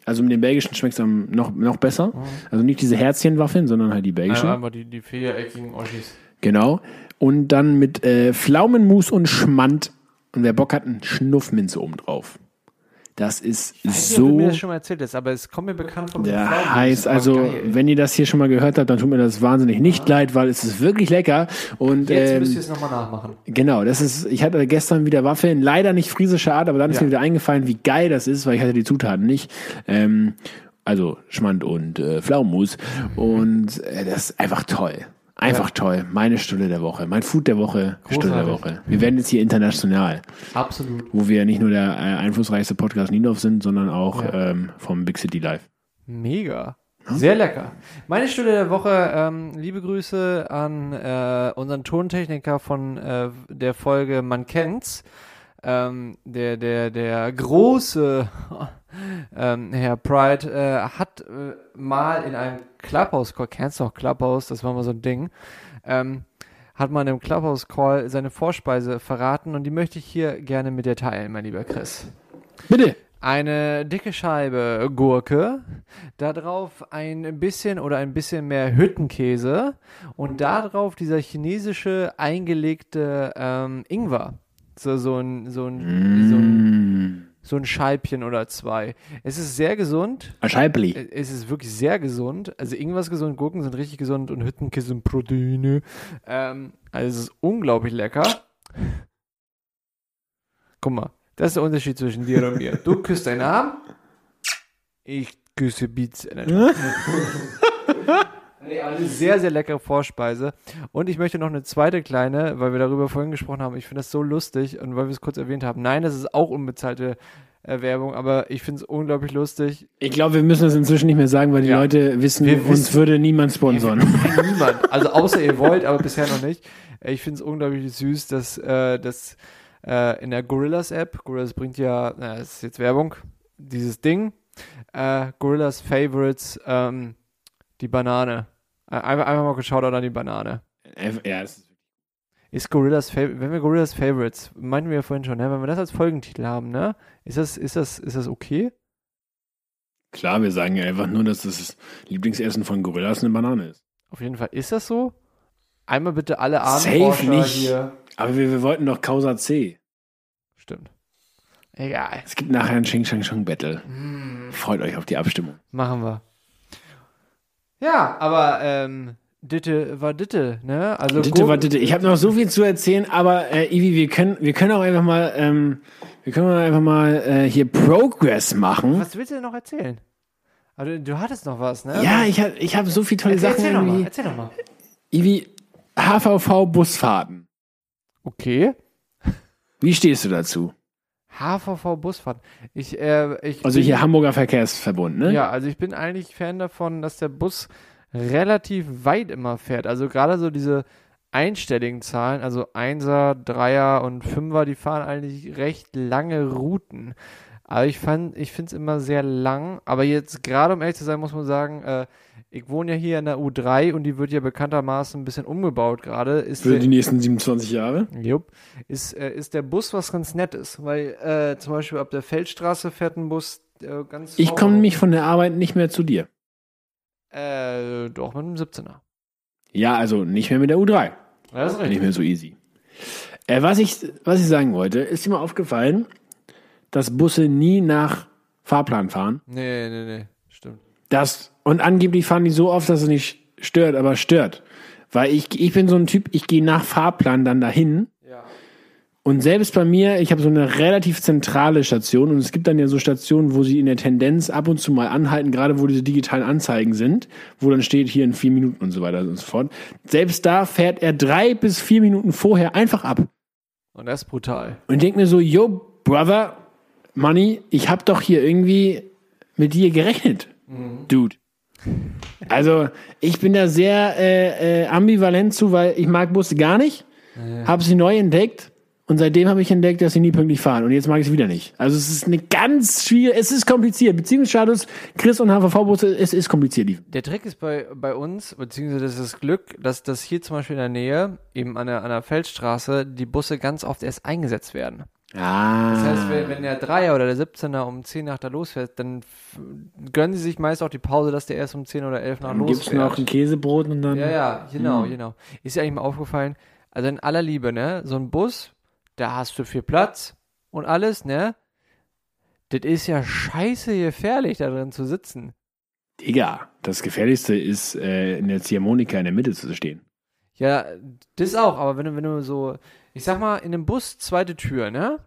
Also mit den belgischen schmeckt's am noch, noch besser. Also nicht diese Herzchenwaffeln, sondern halt die belgischen. Ja, aber die, die viereckigen Oschis. Genau. Und dann mit äh, Pflaumenmus und Schmand. Und wer Bock hat, ein Schnuffminze oben drauf. Das ist Ich weiß nicht, ob du so mir das schon mal erzählt hast, aber es kommt mir bekannt vor. der heiß. Also, wenn ihr das hier schon mal gehört habt, dann tut mir das wahnsinnig nicht leid, weil es ist wirklich lecker. Und Jetzt ähm, müsst ihr es nochmal nachmachen. genau, das ist, ich hatte gestern wieder Waffeln, leider nicht friesische Art, aber dann ist Ja. mir wieder eingefallen, wie geil das ist, weil ich hatte die Zutaten nicht. Ähm, also Schmand und äh, Pflaumenmus. Und äh, das ist einfach toll. Einfach toll. Meine Stunde der Woche. Mein Food der Woche, Stunde der Großartig. Woche. Wir werden jetzt hier international, Absolut. wo wir nicht nur der äh, einflussreichste Podcast Niendorf sind, sondern auch Ja. ähm, vom Big City Live. Mega. Sehr lecker. Meine Stunde der Woche, ähm, liebe Grüße an äh, unseren Tontechniker von äh, der Folge Man kennt's. Ähm, der, der, der große ähm, Herr Pride äh, hat äh, mal in einem Clubhouse-Call, kennst du auch Clubhouse, das war mal so ein Ding, ähm, hat mal in einem Clubhouse-Call seine Vorspeise verraten und die möchte ich hier gerne mit dir teilen, mein lieber Chris Bitte. eine dicke Scheibe Gurke, da drauf ein bisschen oder ein bisschen mehr Hüttenkäse und da drauf dieser chinesische eingelegte ähm, Ingwer. So, so ein, so ein, so ein, so ein Scheibchen oder zwei. Es ist sehr gesund. Ein Scheibli. Äh, Es ist wirklich sehr gesund. Also irgendwas gesund, Gurken sind richtig gesund und Hüttenkäse sind Proteine. Ähm, also es ist unglaublich lecker. Guck mal, das ist der Unterschied zwischen dir und mir. Du küsst deinen Arm, ich küsse Beats. Nee, eine sehr, sehr leckere Vorspeise. Und ich möchte noch eine zweite kleine, weil wir darüber vorhin gesprochen haben. Ich finde das so lustig und weil wir es kurz erwähnt haben. Nein, das ist auch unbezahlte Werbung, aber ich finde es unglaublich lustig. Ich glaube, wir müssen das inzwischen nicht mehr sagen, weil die Ja. Leute wissen, Wir uns wissen- würde niemand sponsern. Niemand. Also außer ihr wollt, aber bisher noch nicht. Ich finde es unglaublich süß, dass, äh, dass äh, in der Gorillas App, Gorillas bringt ja, na, das ist jetzt Werbung, dieses Ding, äh, Gorillas Favorites, ähm, die Banane. Äh, einfach, einfach mal geschaut an die Banane. ja, das ist Ist Gorillas Favorites, wenn wir Gorillas Favorites, meinten wir ja vorhin schon, ne? wenn wir das als Folgentitel haben, ne? Ist das, ist das, ist das okay? klar, wir sagen ja einfach nur, dass das Lieblingsessen von Gorillas eine Banane ist. Auf jeden Fall. Ist das so? Einmal bitte alle Safe Abendforscher nicht. hier. Aber wir, wir wollten doch Causa C. Stimmt. Egal. Es gibt nachher ein Xing Shang Shang Battle. Freut euch auf die Abstimmung. Machen wir. Ja, aber ähm, Ditte war Ditte, ne? Also Ditte war Ditte. Ich habe noch so viel zu erzählen, aber äh, Ivi, wir können, wir können auch einfach mal, ähm, wir können einfach mal äh, hier Progress machen. Was willst du denn noch erzählen? Also, du hattest noch was, ne? Ja, ich habe ich hab so viele tolle erzähl, Sachen erzähl noch mal, erzähl noch mal. Ivi, HVV-Busfahrten. Okay. Wie stehst du dazu? HVV Busfahrt. Ich, äh, ich Also bin- hier Hamburger Verkehrsverbund, ne? Ja, also ich bin eigentlich Fan davon, dass der Bus relativ weit immer fährt. Also gerade so diese einstelligen Zahlen, also Einser, Dreier und Fünfer, die fahren eigentlich recht lange Routen. Aber ich fand, ich finde es immer sehr lang. Aber jetzt gerade um ehrlich zu sein, muss man sagen, äh, ich wohne ja hier in der U3 und die wird ja bekanntermaßen ein bisschen umgebaut gerade. Für der- die nächsten 27 Jahre. Jupp. Ist, äh, ist der Bus was ganz Nettes, weil äh, zum Beispiel ab der Feldstraße fährt ein Bus äh, ganz Ich komme nämlich von der Arbeit nicht mehr zu dir. Äh, doch, mit einem 17er. Ja, also nicht mehr mit der U3. Ja, das ist Nicht mehr so easy. Äh, was, ich, was ich sagen wollte, ist dir mal aufgefallen, dass Busse nie nach Fahrplan fahren? Nee, nee, nee. Stimmt. Das, und angeblich fahren die so oft, dass es nicht stört, aber stört. Weil ich, ich bin so ein Typ, ich gehe nach Fahrplan dann dahin. Ja. Und selbst bei mir, ich habe so eine relativ zentrale Station und es gibt dann ja so Stationen, wo sie in der Tendenz ab und zu mal anhalten, gerade wo diese digitalen Anzeigen sind, wo dann steht hier in vier Minuten und so weiter und so fort. Selbst da fährt er drei bis vier Minuten vorher einfach ab. Und das ist brutal. Und ich denk mir so, yo, Brother, Money, ich hab doch hier irgendwie mit dir gerechnet, Dude. Also, ich bin da sehr äh, äh, ambivalent zu, weil ich mag Busse gar nicht, habe sie neu entdeckt und seitdem habe ich entdeckt, dass sie nie pünktlich fahren und jetzt mag ich sie wieder nicht. Also es ist eine ganz schwierige, es ist kompliziert. Beziehungsstatus, Chris und HVV-Busse, es ist kompliziert. Der Trick ist bei, bei uns, beziehungsweise das ist das Glück, dass das hier zum Beispiel in der Nähe, eben an der, an der Feldstraße, die Busse ganz oft erst eingesetzt werden. Ah. Das heißt, wenn, wenn der Dreier oder der 17er um 10 nach da losfährt, dann gönnen sie sich meist auch die Pause, dass der erst um 10 oder 11 nach dann losfährt. gibt's noch ein Käsebrot und dann. Ja, ja, genau, genau. Ist dir eigentlich mal aufgefallen, also in aller Liebe, ne, so ein Bus, da hast du viel Platz und alles, ne? Das ist ja scheiße gefährlich, da drin zu sitzen. Digga, das Gefährlichste ist, äh, in der Ziehharmonika in der Mitte zu stehen. Ja, das auch, aber wenn du, wenn du so, ich sag mal, in einem Bus, zweite Tür, ne?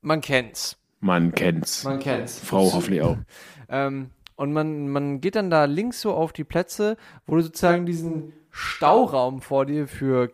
Man kennt's. Man kennt's. Man kennt's. Frau hoffentlich auch. Ähm, und man, man geht dann da links so auf die Plätze, wo du sozusagen diesen Stauraum vor dir für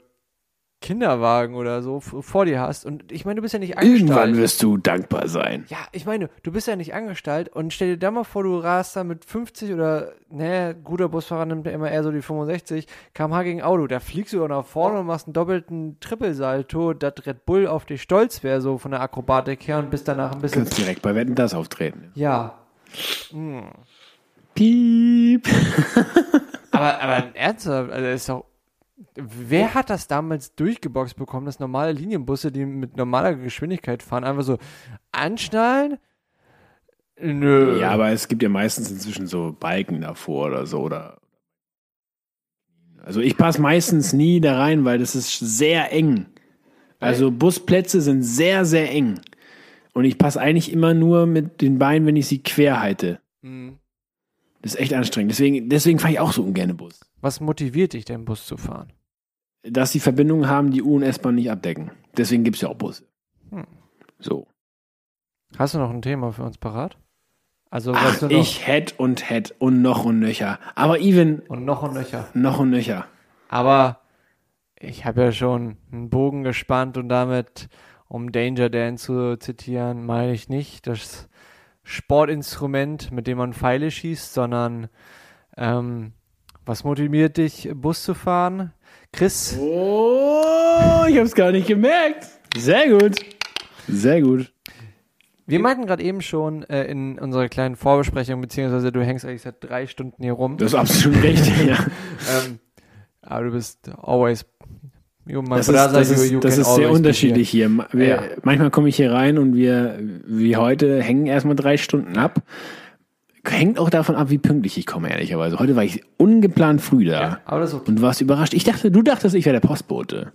Kinderwagen oder so vor dir hast. Und ich meine, du bist ja nicht angestellt. Irgendwann wirst du dankbar sein. Ja, ich meine, du bist ja nicht angestellt und stell dir da mal vor, du rast da mit 50 oder, ne, guter Busfahrer nimmt ja immer eher so die 65 km/h gegen Auto. Da fliegst du nach vorne und machst einen doppelten Trippelsalto, dass Red Bull auf dich stolz wäre, so von der Akrobatik her und bist danach ein bisschen. Kannst direkt bei Wetten das auftreten. Ja. Piep. Aber, aber ernsthaft, also ist doch. Wer hat das damals durchgeboxt bekommen, dass normale Linienbusse, die mit normaler Geschwindigkeit fahren, einfach so anschnallen? Nö. Ja, aber es gibt ja meistens inzwischen so Balken davor oder so oder. Also ich passe meistens nie da rein, weil das ist sehr eng. Also Busplätze sind sehr, sehr eng. Und ich passe eigentlich immer nur mit den Beinen, wenn ich sie quer halte. Mhm. Das ist echt anstrengend. Deswegen, deswegen fahre ich auch so ungern Bus. Was motiviert dich denn, Bus zu fahren? Dass die Verbindungen haben, die U- und S-Bahn nicht abdecken. Deswegen gibt es ja auch Busse. Hm. So. Hast du noch ein Thema für uns parat? Also, Ach, was du noch. ich hätt und hätt und noch und nöcher. Aber even Und noch und nöcher. noch und nöcher. Aber ich habe ja schon einen Bogen gespannt und damit, um Danger Dan zu zitieren, meine ich nicht das Sportinstrument, mit dem man Pfeile schießt, sondern ähm, was motiviert dich, Bus zu fahren? Chris, Oh, ich hab's gar nicht gemerkt. Sehr gut. Sehr gut. wir meinten gerade eben schon äh, in unserer kleinen Vorbesprechung, beziehungsweise du hängst eigentlich seit drei Stunden hier rum. Das ist absolut richtig, ja. ähm, aber du bist always. You, my Das ist, das you- ist, you das ist sehr unterschiedlich hier. Ma- Wir, Ja. Manchmal komme ich hier rein und wir, wie heute, hängen erstmal drei Stunden ab. Hängt auch davon ab, wie pünktlich ich komme, ehrlicherweise. Heute war ich ungeplant früh da. hier. Aber das ist okay. Und warst überrascht. Ich dachte, du dachtest, ich wäre der Postbote.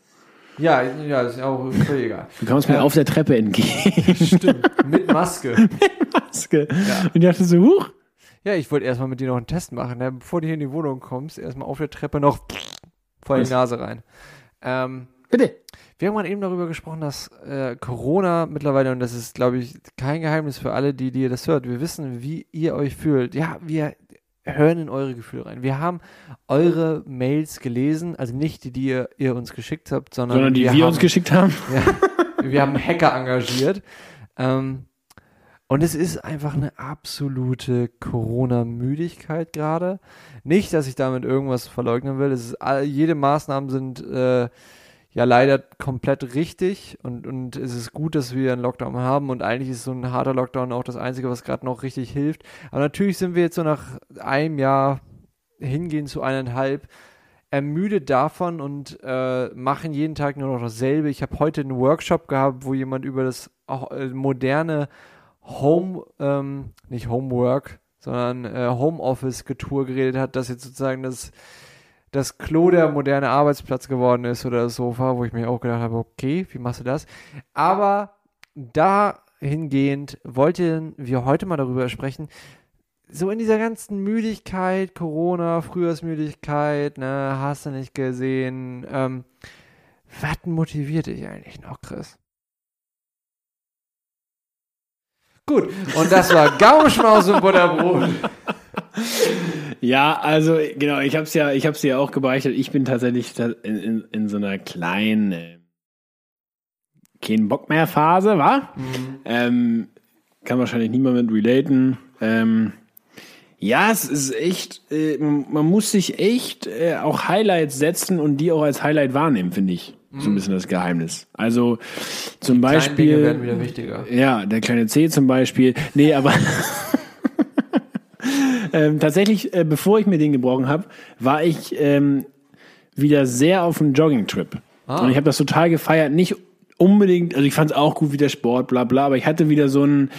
Ja, ja, ist ja auch völlig egal. Du kamst mir auf der Treppe entgegen. Stimmt. Mit Maske. Maske. Und ich dachte so, huch. Ja, ich wollte erstmal mit dir noch einen Test machen. Ne? Bevor du hier in die Wohnung kommst, erstmal auf der Treppe noch vor die? Nase rein. Ähm, Bitte. Wir haben gerade eben darüber gesprochen, dass äh, Corona mittlerweile, und das ist, glaube ich, kein Geheimnis für alle, die, die ihr das hört, wir wissen, wie ihr euch fühlt. Ja, wir hören in eure Gefühle rein. Wir haben eure Mails gelesen, also nicht die, die ihr, ihr uns geschickt habt, sondern, Sondern die wir, haben, uns geschickt haben. ja, wir haben Hacker engagiert. Ähm, und es ist einfach eine absolute Corona-Müdigkeit gerade. Nicht, dass ich damit irgendwas verleugnen will. Es ist, all- jede Maßnahmen sind äh, ja leider komplett richtig und, und es ist gut, dass wir einen Lockdown haben und eigentlich ist so ein harter Lockdown auch das Einzige, was gerade noch richtig hilft. Aber natürlich sind wir jetzt so nach einem Jahr hingehen zu eineinhalb ermüdet davon und äh, machen jeden Tag nur noch dasselbe. Ich habe heute einen Workshop gehabt, wo jemand über das äh, moderne Home, ähm, nicht Homework, sondern äh, Homeoffice-Getue geredet hat, dass jetzt sozusagen das, das Klo der moderne Arbeitsplatz geworden ist oder das Sofa, wo ich mir auch gedacht habe, okay, wie machst du das? Aber dahingehend wollten wir heute mal darüber sprechen, so in dieser ganzen Müdigkeit, Corona, Frühjahrsmüdigkeit, ne, hast du nicht gesehen, ähm, was motiviert dich eigentlich noch, Chris? Gut, und das war Gaumenschmaus und Butterbrot. Ja, also genau, ich hab's ja, ich hab's ja auch gebeichtet. Ich bin tatsächlich ta- in, in, in so einer kleinen äh, kein Bock mehr Phase, wa? Ähm, kann wahrscheinlich niemand mit relaten. Ähm, ja, es ist echt, äh, man muss sich echt äh, auch Highlights setzen und die auch als Highlight wahrnehmen, finde ich. So ein bisschen das Geheimnis. Also zum Kleine Beispiel. Dinge werden wieder wichtiger. Ja, der kleine C zum Beispiel. Nee, aber ähm, tatsächlich, äh, bevor ich mir den gebrochen habe, war ich ähm, wieder sehr auf einem Jogging-Trip. Ah. Und ich habe das total gefeiert. Nicht unbedingt, also ich fand es auch gut wie der Sport, bla bla, aber ich hatte wieder so ein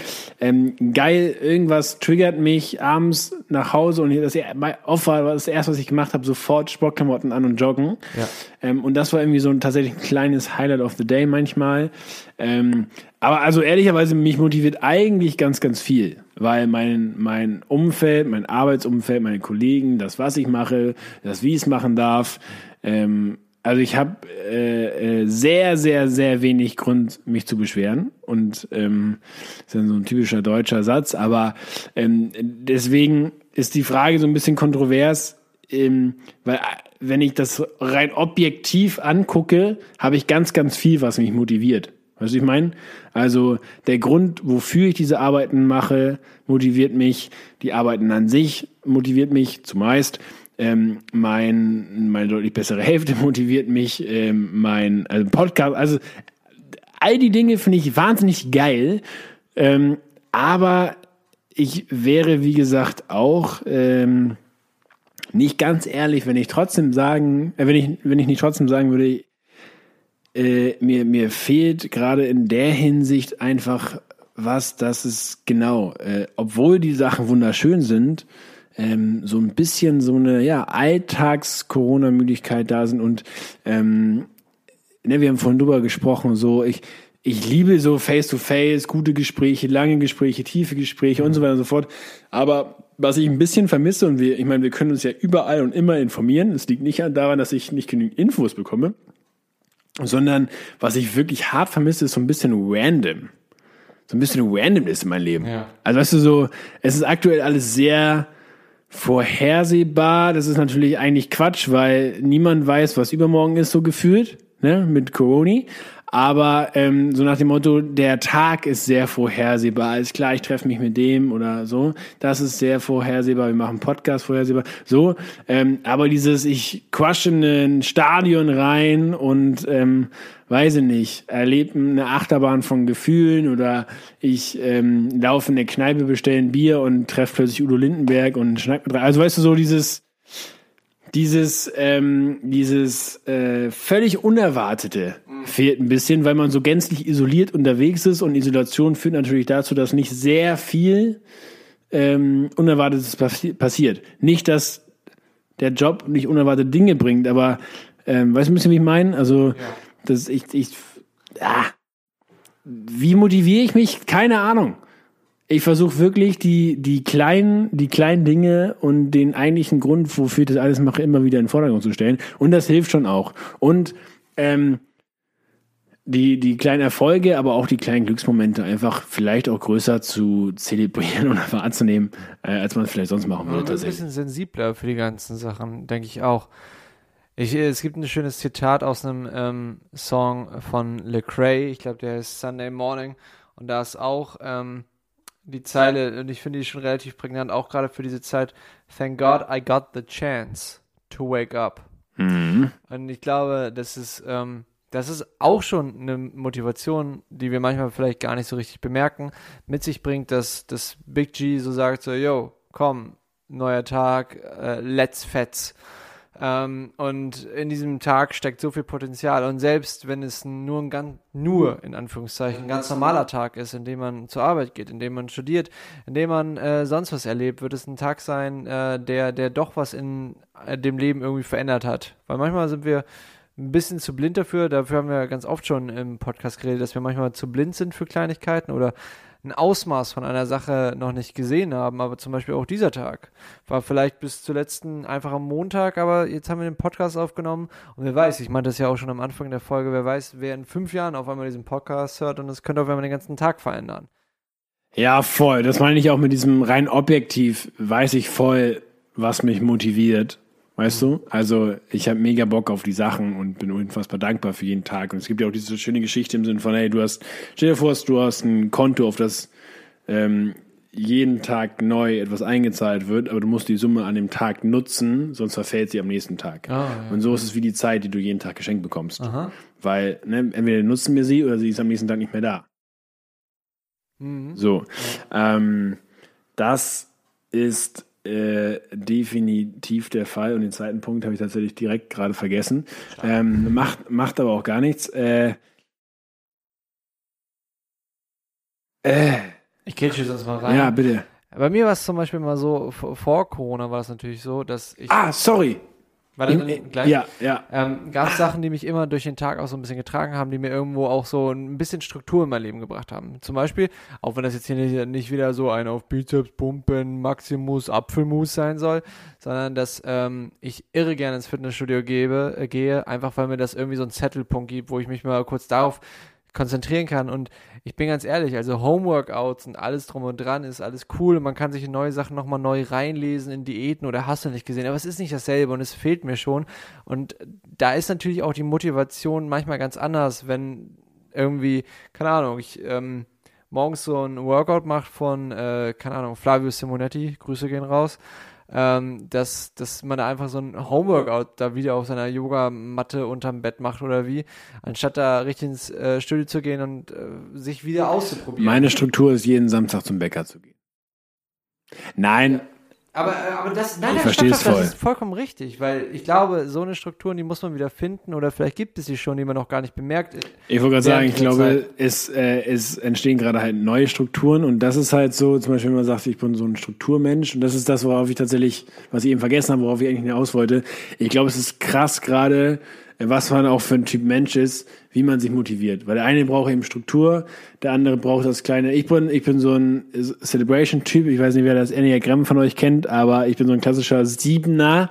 ähm, geil, irgendwas triggert mich abends nach Hause und das mein oft war das erste, was ich gemacht habe, sofort Sportklamotten an und joggen. Ja. Ähm, und das war irgendwie so ein tatsächlich ein kleines Highlight of the Day manchmal. Ähm, aber also ehrlicherweise, mich motiviert eigentlich ganz, ganz viel, weil mein, mein Umfeld, mein Arbeitsumfeld, meine Kollegen, das, was ich mache, das, wie ich es machen darf, ähm, also ich habe äh, äh, sehr, sehr, sehr wenig Grund, mich zu beschweren. Und ähm, ist dann so ein typischer deutscher Satz. Aber ähm, deswegen ist die Frage so ein bisschen kontrovers, ähm, weil äh, wenn ich das rein objektiv angucke, habe ich ganz, ganz viel, was mich motiviert. Weißt du, ich meine? Also der Grund, wofür ich diese Arbeiten mache, motiviert mich. Die Arbeiten an sich motiviert mich zumeist. Ähm, mein, meine deutlich bessere Hälfte motiviert mich. Ähm, mein also Podcast, also all die Dinge finde ich wahnsinnig geil. Ähm, aber ich wäre, wie gesagt, auch ähm, nicht ganz ehrlich, wenn ich trotzdem sagen, äh, wenn ich, wenn ich nicht trotzdem sagen würde, äh, mir, mir fehlt gerade in der Hinsicht einfach was, dass es genau, äh, obwohl die Sachen wunderschön sind, ähm, so ein bisschen so eine ja, Alltags-Corona-Müdigkeit da sind und ähm, ne, wir haben vorhin drüber gesprochen, so ich, ich liebe so Face-to-Face, gute Gespräche, lange Gespräche, tiefe Gespräche und so weiter und so fort. Aber was ich ein bisschen vermisse, und wir, ich meine, wir können uns ja überall und immer informieren. Es liegt nicht daran, dass ich nicht genügend Infos bekomme, sondern was ich wirklich hart vermisse, ist so ein bisschen random. So ein bisschen Randomness in meinem Leben. Ja. Also weißt du so, es ist aktuell alles sehr vorhersehbar. Das ist natürlich eigentlich Quatsch, weil niemand weiß, was übermorgen ist, so gefühlt, ne, mit Corona. Aber ähm, so nach dem Motto, der Tag ist sehr vorhersehbar. Alles klar, ich treffe mich mit dem oder so. Das ist sehr vorhersehbar. Wir machen Podcast vorhersehbar. So, ähm, aber dieses, ich quasche in ein Stadion rein und ähm, weiß ich nicht, erlebe eine Achterbahn von Gefühlen oder ich ähm, laufe in der Kneipe, bestelle ein Bier und treffe plötzlich Udo Lindenberg und schnack mit rein. Also weißt du, so dieses dieses, ähm, dieses äh, völlig Unerwartete fehlt ein bisschen, weil man so gänzlich isoliert unterwegs ist und Isolation führt natürlich dazu, dass nicht sehr viel ähm, Unerwartetes passi passiert. Nicht, dass der Job nicht unerwartete Dinge bringt, aber ähm, weißt du ein bisschen, wie ich meine? Also, ja. das ich, ich ah, wie motiviere ich mich? Keine Ahnung ich versuche wirklich die, die kleinen, die kleinen Dinge und den eigentlichen Grund, wofür ich das alles mache, immer wieder in den Vordergrund zu stellen. Und das hilft schon auch. Und ähm, die, die kleinen Erfolge, aber auch die kleinen Glücksmomente einfach vielleicht auch größer zu zelebrieren oder wahrzunehmen, äh, als man es vielleicht sonst machen würde. ein bisschen sensibler für die ganzen Sachen, denke ich auch. Ich, es gibt ein schönes Zitat aus einem ähm, Song von Lecrae, ich glaube, der ist Sunday Morning, und da ist auch, ähm, die Zeile, und ich finde die schon relativ prägnant, auch gerade für diese Zeit. Thank God I got the chance to wake up. Mhm. Und ich glaube, das ist, ähm, das ist auch schon eine Motivation, die wir manchmal vielleicht gar nicht so richtig bemerken, mit sich bringt, dass das Big G so sagt, so, yo, komm, neuer Tag, äh, let's fetz. Ähm, und in diesem Tag steckt so viel Potenzial. Und selbst wenn es nur ein ganz, nur in Anführungszeichen, ein ganz normaler Tag ist, in dem man zur Arbeit geht, in dem man studiert, in dem man äh, sonst was erlebt, wird es ein Tag sein, äh, der, der doch was in äh, dem Leben irgendwie verändert hat. Weil manchmal sind wir ein bisschen zu blind dafür. Dafür haben wir ganz oft schon im Podcast geredet, dass wir manchmal zu blind sind für Kleinigkeiten oder ein Ausmaß von einer Sache noch nicht gesehen haben, aber zum Beispiel auch dieser Tag war vielleicht bis zuletzt ein einfacher Montag, aber jetzt haben wir den Podcast aufgenommen und wer weiß, ich meinte das ja auch schon am Anfang der Folge, wer weiß, wer in fünf Jahren auf einmal diesen Podcast hört und es könnte auf einmal den ganzen Tag verändern. Ja, voll. Das meine ich auch mit diesem rein objektiv, weiß ich voll, was mich motiviert Weißt du? Also ich habe mega Bock auf die Sachen und bin unfassbar dankbar für jeden Tag. Und es gibt ja auch diese schöne Geschichte im Sinne von, hey, du hast, stell dir vor, du hast ein Konto, auf das ähm, jeden Tag neu etwas eingezahlt wird, aber du musst die Summe an dem Tag nutzen, sonst verfällt sie am nächsten Tag. Oh, ja. Und so ist es wie die Zeit, die du jeden Tag geschenkt bekommst. Aha. Weil ne, entweder nutzen wir sie oder sie ist am nächsten Tag nicht mehr da. Mhm. So. Ja. Ähm, das ist äh, definitiv der Fall und den zweiten Punkt habe ich tatsächlich direkt gerade vergessen. Ähm, macht, macht aber auch gar nichts. Äh, äh, ich gehe sonst mal rein. Ja, bitte. Bei mir war es zum Beispiel mal so, vor Corona war es natürlich so, dass ich. Ah, sorry. War das dann gleich? Ja, ja. Ähm, Gab es Sachen, die mich immer durch den Tag auch so ein bisschen getragen haben, die mir irgendwo auch so ein bisschen Struktur in mein Leben gebracht haben. Zum Beispiel, auch wenn das jetzt hier nicht, nicht wieder so ein auf Bizeps pumpen, Maximus, Apfelmus sein soll, sondern dass ähm, ich irre gerne ins Fitnessstudio gebe, äh, gehe, einfach weil mir das irgendwie so ein Zettelpunkt gibt, wo ich mich mal kurz darauf konzentrieren kann. Und ich bin ganz ehrlich, also Homeworkouts und alles drum und dran ist alles cool und man kann sich in neue Sachen nochmal neu reinlesen in Diäten oder hast du nicht gesehen, aber es ist nicht dasselbe und es fehlt mir schon. Und da ist natürlich auch die Motivation manchmal ganz anders, wenn irgendwie, keine Ahnung, ich ähm, morgens so ein Workout mache von, äh, keine Ahnung, Flavio Simonetti, Grüße gehen raus ähm, dass, dass man da einfach so ein Homeworkout da wieder auf seiner Yogamatte unterm Bett macht oder wie, anstatt da richtig ins äh, Studio zu gehen und äh, sich wieder auszuprobieren. Meine Struktur ist, jeden Samstag zum Bäcker zu gehen. Nein, aber, äh, aber das, nein, ich verstehe es voll. das ist vollkommen richtig, weil ich glaube, so eine Struktur, die muss man wieder finden oder vielleicht gibt es sie schon, die man noch gar nicht bemerkt. Ich wollte gerade sagen, ich glaube, es, äh, es entstehen gerade halt neue Strukturen und das ist halt so, zum Beispiel, wenn man sagt, ich bin so ein Strukturmensch und das ist das, worauf ich tatsächlich, was ich eben vergessen habe, worauf ich eigentlich hinaus wollte. Ich glaube, es ist krass gerade, was man auch für ein Typ Mensch ist, wie man sich motiviert. Weil der eine braucht eben Struktur, der andere braucht das kleine. Ich bin, ich bin so ein Celebration-Typ. Ich weiß nicht, wer das Enneagramm von euch kennt, aber ich bin so ein klassischer Siebener.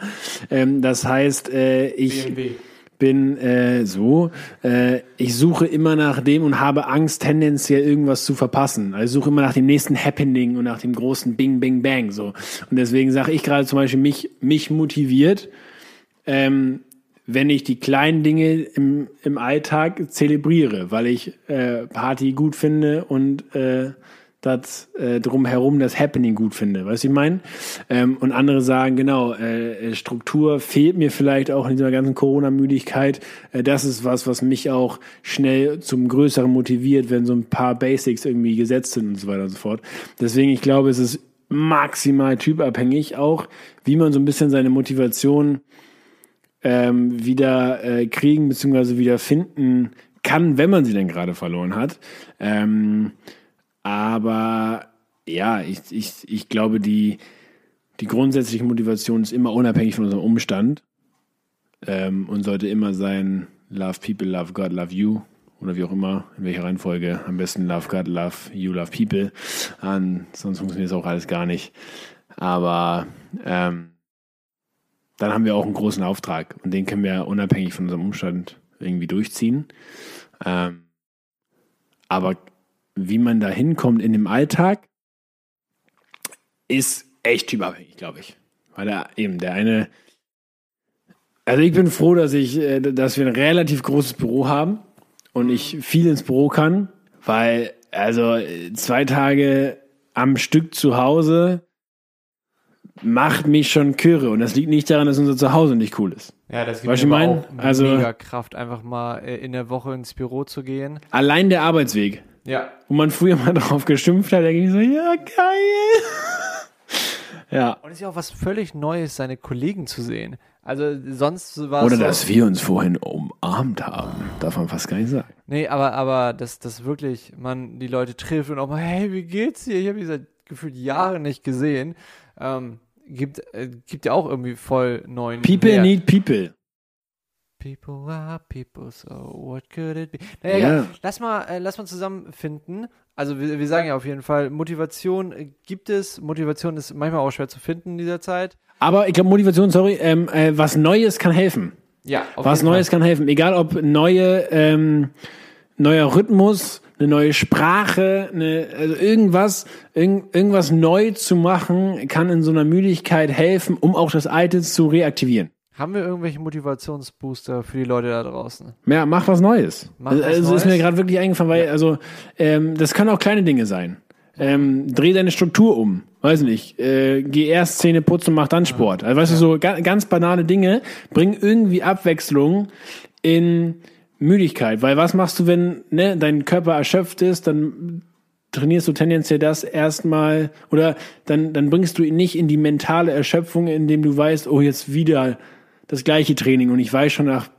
Ähm, das heißt, äh, ich BMW. bin äh, so, äh, ich suche immer nach dem und habe Angst, tendenziell irgendwas zu verpassen. Also ich suche immer nach dem nächsten Happening und nach dem großen Bing, Bing, Bang. So. Und deswegen sage ich gerade zum Beispiel, mich, mich motiviert, ähm, wenn ich die kleinen Dinge im, im Alltag zelebriere, weil ich äh, Party gut finde und äh, das äh, drumherum das Happening gut finde. Weißt du, ich meine? Ähm, und andere sagen, genau, äh, Struktur fehlt mir vielleicht auch in dieser ganzen Corona-Müdigkeit. Äh, das ist was, was mich auch schnell zum Größeren motiviert, wenn so ein paar Basics irgendwie gesetzt sind und so weiter und so fort. Deswegen, ich glaube, es ist maximal typabhängig auch, wie man so ein bisschen seine Motivation ähm, wieder äh, kriegen bzw. wieder finden kann, wenn man sie denn gerade verloren hat. Ähm, aber ja, ich, ich, ich glaube, die, die grundsätzliche Motivation ist immer unabhängig von unserem Umstand ähm, und sollte immer sein, love people, love God, love you oder wie auch immer, in welcher Reihenfolge. Am besten love God, love you, love people. An, sonst funktioniert es auch alles gar nicht. Aber ähm, dann haben wir auch einen großen Auftrag und den können wir unabhängig von unserem Umstand irgendwie durchziehen. Ähm, aber wie man da hinkommt in dem Alltag, ist echt typabhängig, glaube ich. Weil da eben der eine, also ich bin froh, dass ich, äh, dass wir ein relativ großes Büro haben und ich viel ins Büro kann, weil also zwei Tage am Stück zu Hause macht mich schon kirre. Und das liegt nicht daran, dass unser Zuhause nicht cool ist. Ja, das gibt Weißt mir auch Also- mega Kraft, einfach mal äh, in der Woche ins Büro zu gehen. Allein der Arbeitsweg, Ja. wo man früher mal drauf geschimpft hat, denke ich so, ja, geil. ja. Und es ist ja auch was völlig Neues, seine Kollegen zu sehen. Also sonst war Oder es so, dass wir uns vorhin umarmt haben. Darf man fast gar nicht sagen. Nee, aber, aber dass, dass wirklich man die Leute trifft und auch mal, hey, wie geht's dir? Ich habe die seit gefühlt Jahren nicht gesehen. Ähm, gibt, äh, gibt ja auch irgendwie voll neuen People Wert. need people. People are people, so what could it be? Naja, Ja. egal. lass mal, äh, lass mal zusammenfinden. Also wir, wir sagen ja auf jeden Fall, Motivation gibt es. Motivation ist manchmal auch schwer zu finden in dieser Zeit. Aber ich glaube, Motivation, sorry, ähm, äh, was Neues kann helfen. Ja, auf Was Neues kann helfen. Egal ob neue, ähm, neuer Rhythmus, eine neue Sprache, eine, also irgendwas, irgend, irgendwas neu zu machen, kann in so einer Müdigkeit helfen, um auch das Alte zu reaktivieren. Haben wir irgendwelche Motivationsbooster für die Leute da draußen? Ja, mach was Neues. Mach also was also ist Neues. mir gerade wirklich eingefallen, weil, also, ähm, das können auch kleine Dinge sein. Ähm, dreh deine Struktur um. Weiß nicht. Äh, geh erst Zähne putzen und mach dann Sport. Also, weißt du, so ga, ganz banale Dinge bringen irgendwie Abwechslung in Müdigkeit. Weil was machst du, wenn ne, dein Körper erschöpft ist, dann trainierst du tendenziell das erstmal oder dann, dann bringst du ihn nicht in die mentale Erschöpfung, indem du weißt, oh, jetzt wieder das gleiche Training und ich weiß schon nach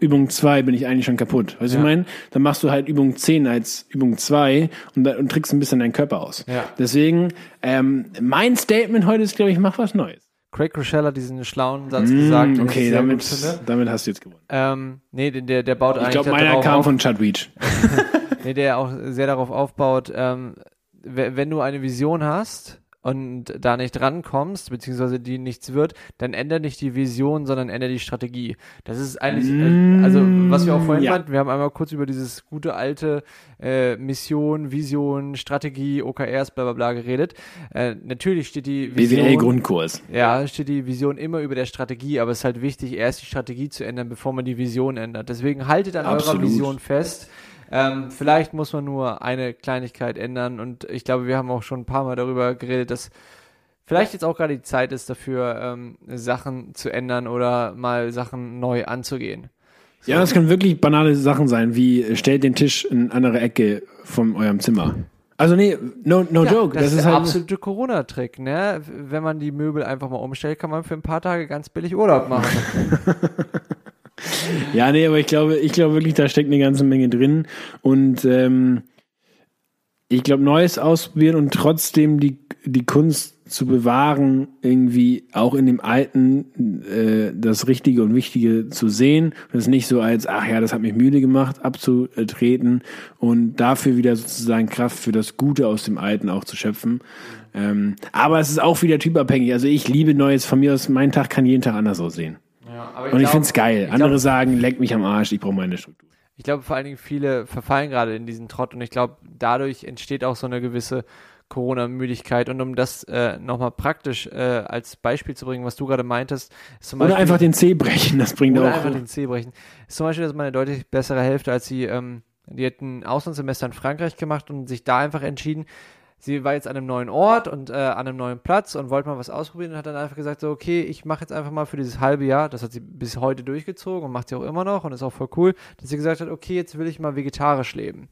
Übung 2 bin ich eigentlich schon kaputt. Weißt du, Ja. ich meine? Dann machst du halt Übung 10 als Übung 2 und, und trickst ein bisschen deinen Körper aus. Ja. Deswegen, ähm, mein Statement heute ist, glaube ich, mach was Neues. Craig Rochelle hat diesen schlauen Satz gesagt, Mm, okay, ich sehr damit, damit hast du jetzt gewonnen. Ähm, nee, der, der baut Ich eigentlich glaube, meiner kam auf, von Chad Reach. nee, der auch sehr darauf aufbaut, ähm, we- wenn du eine Vision hast und da nicht drankommst, beziehungsweise die nichts wird, dann ändere nicht die Vision, sondern ändere die Strategie. Das ist eigentlich, äh, also was wir auch vorhin Mm, ja. meinten, wir haben einmal kurz über dieses gute alte äh, Mission, Vision, Strategie, OKRs, bla bla bla geredet. Äh, natürlich steht die Vision... BWL-Grundkurs. Ja, steht die Vision immer über der Strategie, aber es ist halt wichtig, erst die Strategie zu ändern, bevor man die Vision ändert. Deswegen haltet an Absolut. eurer Vision fest. Ähm, vielleicht muss man nur eine Kleinigkeit ändern und ich glaube, wir haben auch schon ein paar Mal darüber geredet, dass vielleicht jetzt auch gerade die Zeit ist dafür, ähm, Sachen zu ändern oder mal Sachen neu anzugehen. Ja, das können wirklich banale Sachen sein, wie äh, stellt den Tisch in andere Ecke von eurem Zimmer. Also nee, no, no Ja, joke. das, Das, ist ist der halt absolute Corona-Trick, ne? Wenn man die Möbel einfach mal umstellt, kann man für ein paar Tage ganz billig Urlaub machen. Ja, nee, aber ich glaube, ich glaube wirklich, da steckt eine ganze Menge drin. Und ähm, ich glaube, Neues ausprobieren und trotzdem die, die Kunst zu bewahren, irgendwie auch in dem Alten äh, das Richtige und Wichtige zu sehen. Das ist nicht so als, ach ja, das hat mich müde gemacht, abzutreten und dafür wieder sozusagen Kraft für das Gute aus dem Alten auch zu schöpfen. Ähm, aber es ist auch wieder typabhängig. Also ich liebe Neues von mir aus, mein Tag kann jeden Tag anders aussehen. Ja, Und ich glaub- find's geil. ich Andere glaub- sagen, leck mich am Arsch, ich brauche meine Struktur. Ich glaube vor allen Dingen viele verfallen gerade in diesen Trott und ich glaube dadurch entsteht auch so eine gewisse Corona-Müdigkeit und um das äh, nochmal praktisch äh, als Beispiel zu bringen, was du gerade meintest, ist zum Oder Beispiel, einfach den Zeh brechen, das bringt oder auch. einfach den Zeh brechen. Ist zum Beispiel, dass meine deutlich bessere Hälfte, als sie, ähm, die hat ein Auslandssemester in Frankreich gemacht und sich da einfach entschieden, sie war jetzt an einem neuen Ort und äh, an einem neuen Platz und wollte mal was ausprobieren und hat dann einfach gesagt, so, okay, ich mache jetzt einfach mal für dieses halbe Jahr, das hat sie bis heute durchgezogen und macht sie auch immer noch und ist auch voll cool, dass sie gesagt hat, okay, jetzt will ich mal vegetarisch leben.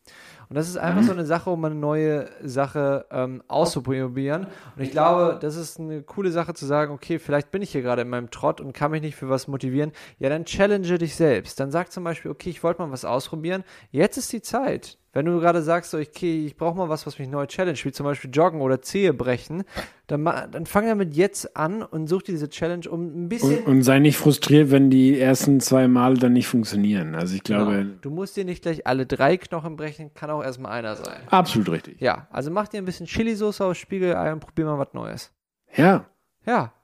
Und das ist einfach so eine Sache, um eine neue Sache ähm, auszuprobieren. Und ich glaube, das ist eine coole Sache zu sagen, okay, vielleicht bin ich hier gerade in meinem Trott und kann mich nicht für was motivieren. Ja, dann challenge dich selbst. Dann sag zum Beispiel, okay, ich wollte mal was ausprobieren. Jetzt ist die Zeit. Wenn du gerade sagst, so, okay, ich brauche mal was, was mich neu challenge, wie zum Beispiel Joggen oder Zehe brechen, dann, dann fang damit jetzt an und such dir diese Challenge, um ein bisschen Und, und sei nicht frustriert, wenn die ersten zwei Male dann nicht funktionieren. Also ich glaube, Genau. Du musst dir nicht gleich alle drei Knochen brechen, kann auch erstmal einer sein. absolut richtig. Ja, also mach dir ein bisschen Chili-Soße aus Spiegelei und probier mal was Neues. Ja. Ja.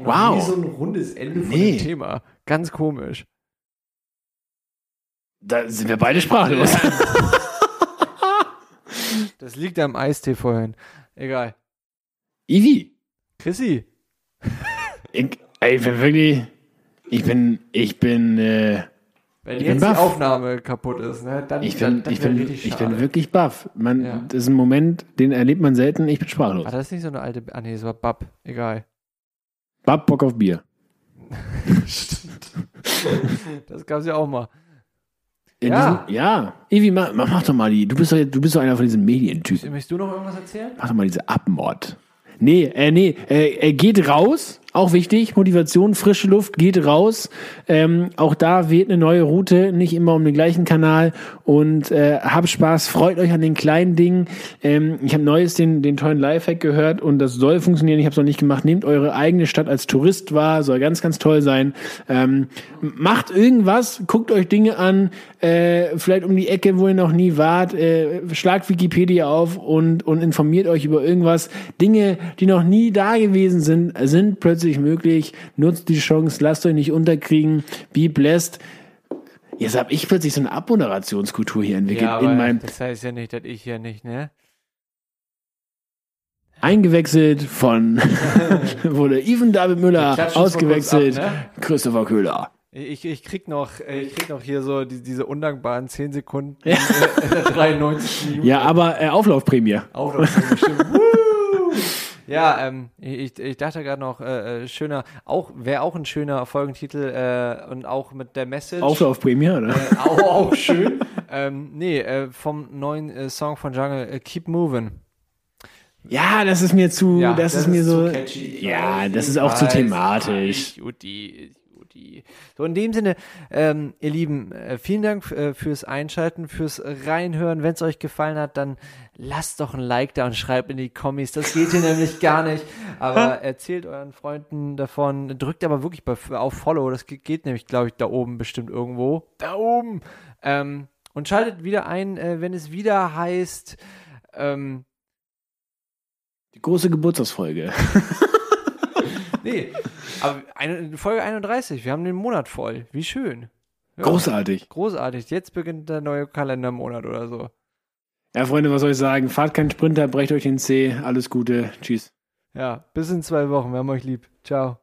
Wow. nie so ein rundes Ende von Nee. dem Thema. Ganz komisch. Da sind wir beide sprachlos. Das liegt am Eistee vorhin. Egal. Ivi, Chrissy. ich, ey, ich bin wirklich, ich bin, ich bin, äh, Wenn Ich jetzt bin die. Aufnahme kaputt ist, ne, dann, ich dann, bin, dann ich wär bin, ich bin wirklich baff. Man, Ja. das ist ein Moment, den erlebt man selten. Ich bin sprachlos. War das nicht so eine alte. Ah, nee, das war Bab. Egal. Bab Bock auf Bier. Das gab's ja auch mal. In Ja. Diesem, ja. Ivi, mach, mach, mach doch mal die. Du bist doch, du bist doch einer von diesen Medientypen. Möchtest du noch irgendwas erzählen? Mach doch mal diese Abmord. Nee, äh, nee, äh, er geht raus, auch wichtig, Motivation, frische Luft, geht raus. Ähm, auch da wählt eine neue Route, nicht immer um den gleichen Kanal und äh, habt Spaß, freut euch an den kleinen Dingen. Ähm, ich habe neues den, den tollen Lifehack gehört und das soll funktionieren, ich habe es noch nicht gemacht. Nehmt eure eigene Stadt als Tourist wahr, soll ganz, ganz toll sein. Ähm, macht irgendwas, guckt euch Dinge an, äh, vielleicht um die Ecke, wo ihr noch nie wart, äh, schlagt Wikipedia auf und, und informiert euch über irgendwas. Dinge, die noch nie da gewesen sind, sind plötzlich möglich. Nutzt die Chance, lasst euch nicht unterkriegen, be blessed. Jetzt habe ich plötzlich so eine Abmoderationskultur hier entwickelt in meinem das heißt ja nicht, dass ich hier nicht, ne? eingewechselt von wurde Even David Müller ausgewechselt ab, ne? Christopher Köhler. Ich, ich krieg noch, äh, ich krieg noch hier so die, diese undankbaren 10 Sekunden äh, der 93 Minuten. Ja, aber äh, Auflaufprämie. Auflaufzeit bestimmt. Ja, ähm, ich, ich dachte gerade noch, äh, äh, schöner, auch, wäre auch ein schöner Folgentitel äh, und auch mit der Message. Auflaufprämie, oder? Äh, auch, auch schön. ähm, nee, äh, vom neuen äh, Song von Jungle, äh, Keep Moving. Ja, das ist mir zu, Ja, das, ist mir zu so, catchy. Ich ja, das ich ist auch zu weiß, thematisch. Juti, Juti. So, in dem Sinne, ähm, ihr Lieben, äh, vielen Dank äh, fürs Einschalten, fürs Reinhören. Wenn es euch gefallen hat, dann lasst doch ein Like da und schreibt in die Kommis. Das geht hier nämlich gar nicht. Aber erzählt euren Freunden davon. Drückt aber wirklich bei, auf Follow. Das geht, geht nämlich, glaube ich, da oben bestimmt irgendwo. Da oben. Ähm, und schaltet wieder ein, äh, wenn es wieder heißt, ähm, Die große Geburtstagsfolge. Nee, aber eine, Folge 31, wir haben den Monat voll. Wie schön. Ja, Großartig. Großartig. Jetzt beginnt der neue Kalendermonat oder so. Ja, Freunde, was soll ich sagen? Fahrt keinen Sprinter, brecht euch den Zeh. Alles Gute. Tschüss. Ja, bis in zwei Wochen. Wir haben euch lieb. Ciao.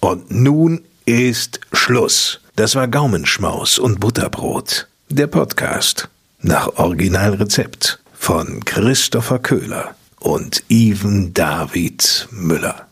Und nun ist Schluss. Das war Gaumenschmaus und Butterbrot. Der Podcast nach Originalrezept von Christopher Köhler und Even David Müller.